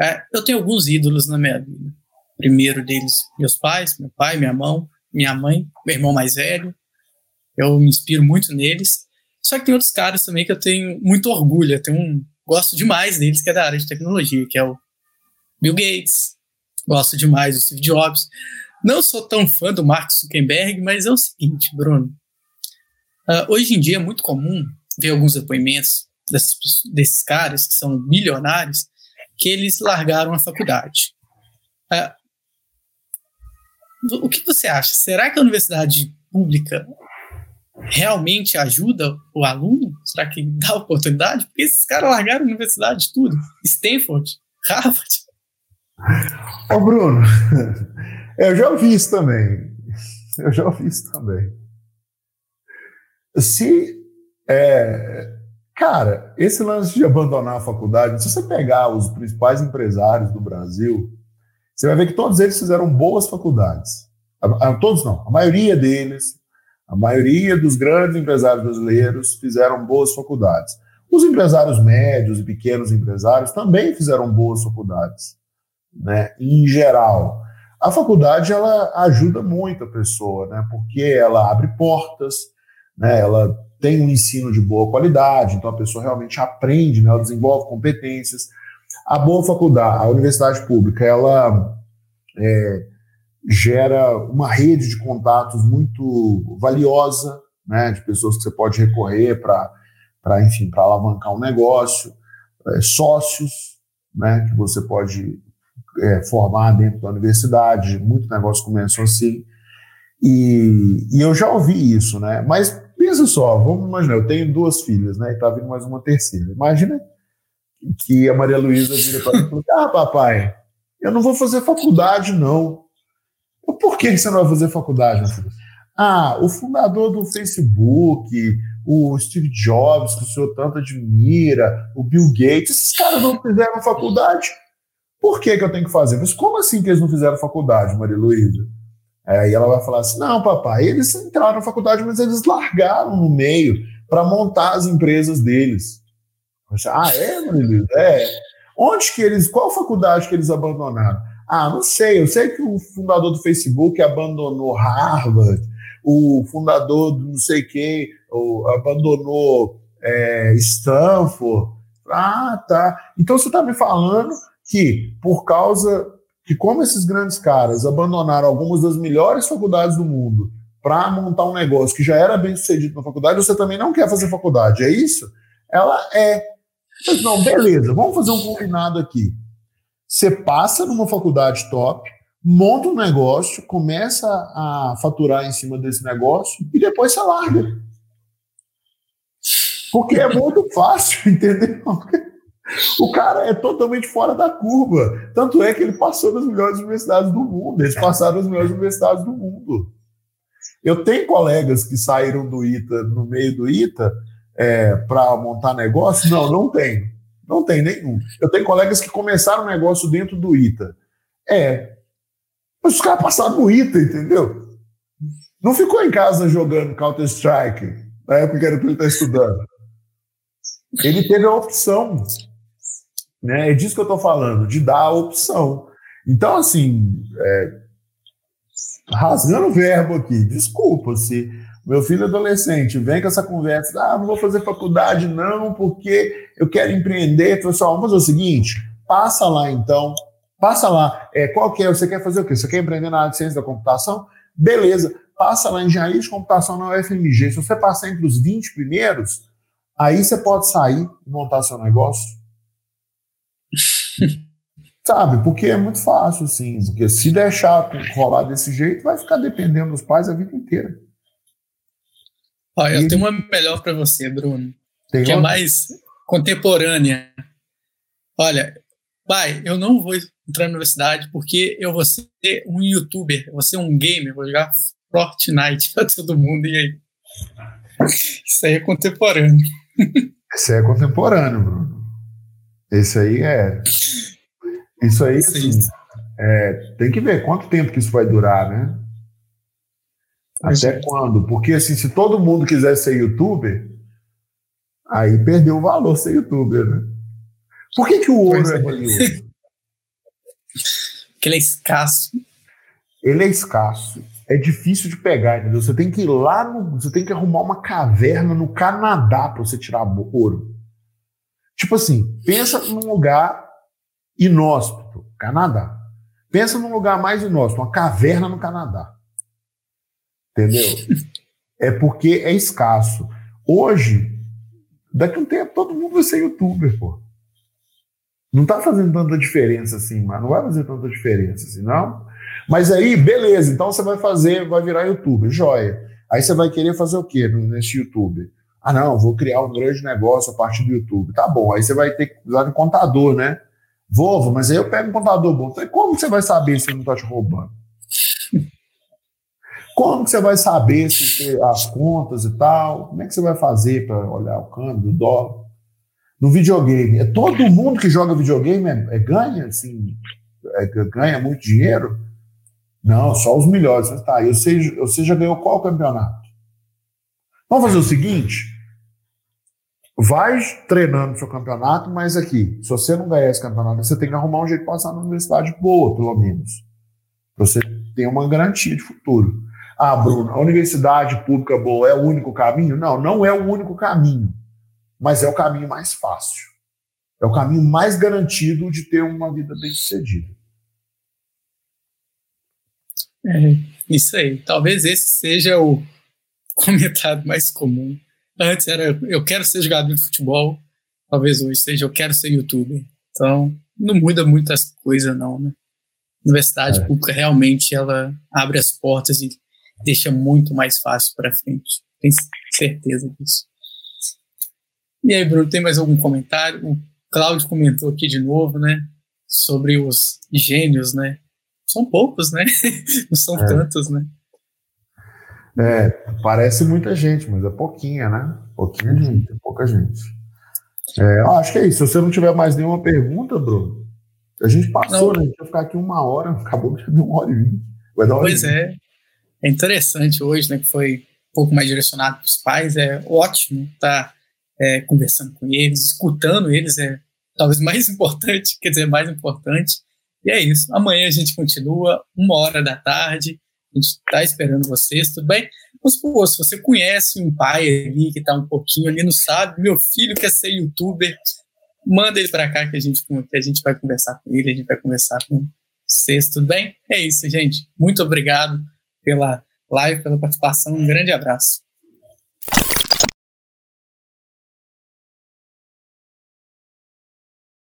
uh, eu tenho alguns ídolos na minha vida. primeiro deles, meus pais, meu pai, minha mãe, minha mãe, meu irmão mais velho. Eu me inspiro muito neles. Só que tem outros caras também que eu tenho muito orgulho. Eu tenho um gosto demais deles, que é da área de tecnologia, que é o Bill Gates. Gosto demais do Steve Jobs. Não sou tão fã do Mark Zuckerberg, mas é o seguinte, Bruno. Uh, hoje em dia é muito comum ver alguns depoimentos desses, desses caras que são milionários que eles largaram a faculdade. Uh, o que você acha? Será que a universidade pública realmente ajuda o aluno? Será que dá oportunidade? Porque esses caras largaram a universidade tudo. Stanford, Harvard. Ô Bruno, eu já ouvi isso também. Eu já ouvi isso também. Se, é, cara, esse lance de abandonar a faculdade, se você pegar os principais empresários do Brasil, você vai ver que todos eles fizeram boas faculdades. A, a, todos não, a maioria deles a maioria dos grandes empresários brasileiros fizeram boas faculdades. Os empresários médios e pequenos empresários também fizeram boas faculdades, né? Em geral, a faculdade ela ajuda muito a pessoa, né? Porque ela abre portas, né? Ela tem um ensino de boa qualidade, então a pessoa realmente aprende, né? Ela desenvolve competências. A boa faculdade, a universidade pública, ela é, gera uma rede de contatos muito valiosa, né, de pessoas que você pode recorrer para, enfim, para alavancar um negócio, é, sócios, né, que você pode é, formar dentro da universidade, muito negócio começou assim, e, e eu já ouvi isso, né, mas pensa só, vamos imaginar, eu tenho duas filhas, né, e tá vindo mais uma terceira, imagina que a Maria Luísa vira para mim e fala, ah, papai, eu não vou fazer faculdade, não. Por que você não vai fazer faculdade? Ah, o fundador do Facebook, o Steve Jobs, que o senhor tanto admira, o Bill Gates, esses caras não fizeram faculdade. Por que, que eu tenho que fazer? Mas como assim que eles não fizeram faculdade, Maria Luísa? Aí ela vai falar assim: não, papai, eles entraram na faculdade, mas eles largaram no meio para montar as empresas deles. Ah, é, Maria Luísa? É. Onde que eles, qual faculdade que eles abandonaram? Ah, não sei, eu sei que o fundador do Facebook abandonou Harvard, o fundador do não sei quem abandonou é, Stanford. Ah, tá. Então você está me falando que por causa que como esses grandes caras abandonaram algumas das melhores faculdades do mundo para montar um negócio que já era bem sucedido na faculdade, você também não quer fazer faculdade, é isso? Ela é. Mas não, beleza, vamos fazer um combinado aqui. Você passa numa faculdade top, monta um negócio, começa a faturar em cima desse negócio e depois você larga. Porque é muito fácil, entendeu? O cara é totalmente fora da curva. Tanto é que ele passou nas melhores universidades do mundo. Eles passaram nas melhores universidades do mundo. Eu tenho colegas que saíram do ITA, no meio do ITA, é, para montar negócio? Não, não tenho. Não tem nenhum. Eu tenho colegas que começaram um negócio dentro do ITA. É. Mas os caras passaram no ITA, entendeu? Não ficou em casa jogando Counter-Strike na época que era para ele estar tá estudando. Ele teve a opção. Né? É disso que eu estou falando, de dar a opção. Então, assim, é, rasgando o verbo aqui, desculpa se meu filho adolescente vem com essa conversa, ah, não vou fazer faculdade não, porque eu quero empreender. Pessoal, vamos fazer o seguinte, passa lá então, passa lá, é, qual que é, você quer fazer o quê? Você quer empreender na área de ciência da computação? Beleza, passa lá em engenharia de computação na UFMG. Se você passar entre os 20 primeiros, aí você pode sair e montar seu negócio. Sabe? Porque é muito fácil, assim. Porque se deixar rolar desse jeito, vai ficar dependendo dos pais a vida inteira. Olha, eu tenho uma melhor para você, Bruno. Tem que é mais contemporânea. Olha, pai, eu não vou entrar na universidade porque eu vou ser um youtuber, eu vou ser um gamer, vou jogar Fortnite para todo mundo. E aí? Isso aí é contemporâneo. Isso aí é contemporâneo, Bruno. Esse aí é. Isso aí, assim, é, tem que ver quanto tempo que isso vai durar, né? Até quando? Porque assim, se todo mundo quiser ser youtuber, aí perdeu o valor ser youtuber, né? Por que, que o ouro é, é valioso? Porque ele é escasso. Ele é escasso. É difícil de pegar, entendeu? Você tem que ir lá, no, você tem que arrumar uma caverna no Canadá para você tirar ouro. Tipo assim, pensa num lugar inóspito, Canadá. Pensa num lugar mais inóspito, uma caverna no Canadá. Entendeu? É porque é escasso. Hoje, daqui a um tempo, todo mundo vai ser youtuber, pô. Não tá fazendo tanta diferença assim, mas não vai fazer tanta diferença assim, não. Mas aí, beleza, então você vai fazer, vai virar youtuber, joia. Aí você vai querer fazer o quê nesse youtuber? Ah, não, vou criar um grande negócio a partir do YouTube. Tá bom, aí você vai ter que usar um contador, né? Vou, mas aí eu pego um contador bom. Então, como você vai saber se ele não está te roubando? Como que você vai saber se as contas e tal? Como é que você vai fazer para olhar o câmbio, o dólar? No videogame, é todo mundo que joga videogame é, é ganha, assim, é, ganha muito dinheiro? Não, só os melhores. Mas tá, você, você já ganhou qual campeonato? Vamos fazer o seguinte: vai treinando seu campeonato, mas aqui, se você não ganhar esse campeonato, você tem que arrumar um jeito de passar numa universidade boa, pelo menos. Pra você ter uma garantia de futuro. Ah, Bruno, a universidade pública boa é o único caminho? Não, não é o único caminho, mas é o caminho mais fácil. É o caminho mais garantido de ter uma vida bem-sucedida. É, isso aí. Talvez esse seja o comentário mais comum. Antes era eu quero ser jogador de futebol, talvez hoje seja eu quero ser youtuber. Então, não muda muitas coisas, não, né? Universidade é. pública realmente ela abre as portas e deixa muito mais fácil para frente. Tenho certeza disso. E aí, Bruno, tem mais algum comentário? O Cláudio comentou aqui de novo, né? Sobre os gênios, né? São poucos, né? Não são é. tantos, né? É, parece muita gente, mas é pouquinha, né? Pouquinha uhum. gente, pouca gente. É, acho que é isso. Se você não tiver mais nenhuma pergunta, Bruno, a gente passou, não. né? A gente vai ficar aqui uma hora, acabou de uma hora e vinte. Pois é. É interessante hoje, né? Que foi um pouco mais direcionado para os pais. É ótimo estar tá, é, conversando com eles, escutando eles. É talvez mais importante, quer dizer, mais importante. E é isso. Amanhã a gente continua, uma hora da tarde. A gente está esperando vocês, tudo bem? Mas, pô, se você conhece um pai ali que está um pouquinho ali, não sabe, meu filho quer ser youtuber, manda ele para cá que a, gente, que a gente vai conversar com ele, a gente vai conversar com vocês, tudo bem? É isso, gente. Muito obrigado pela live, pela participação. Um grande abraço.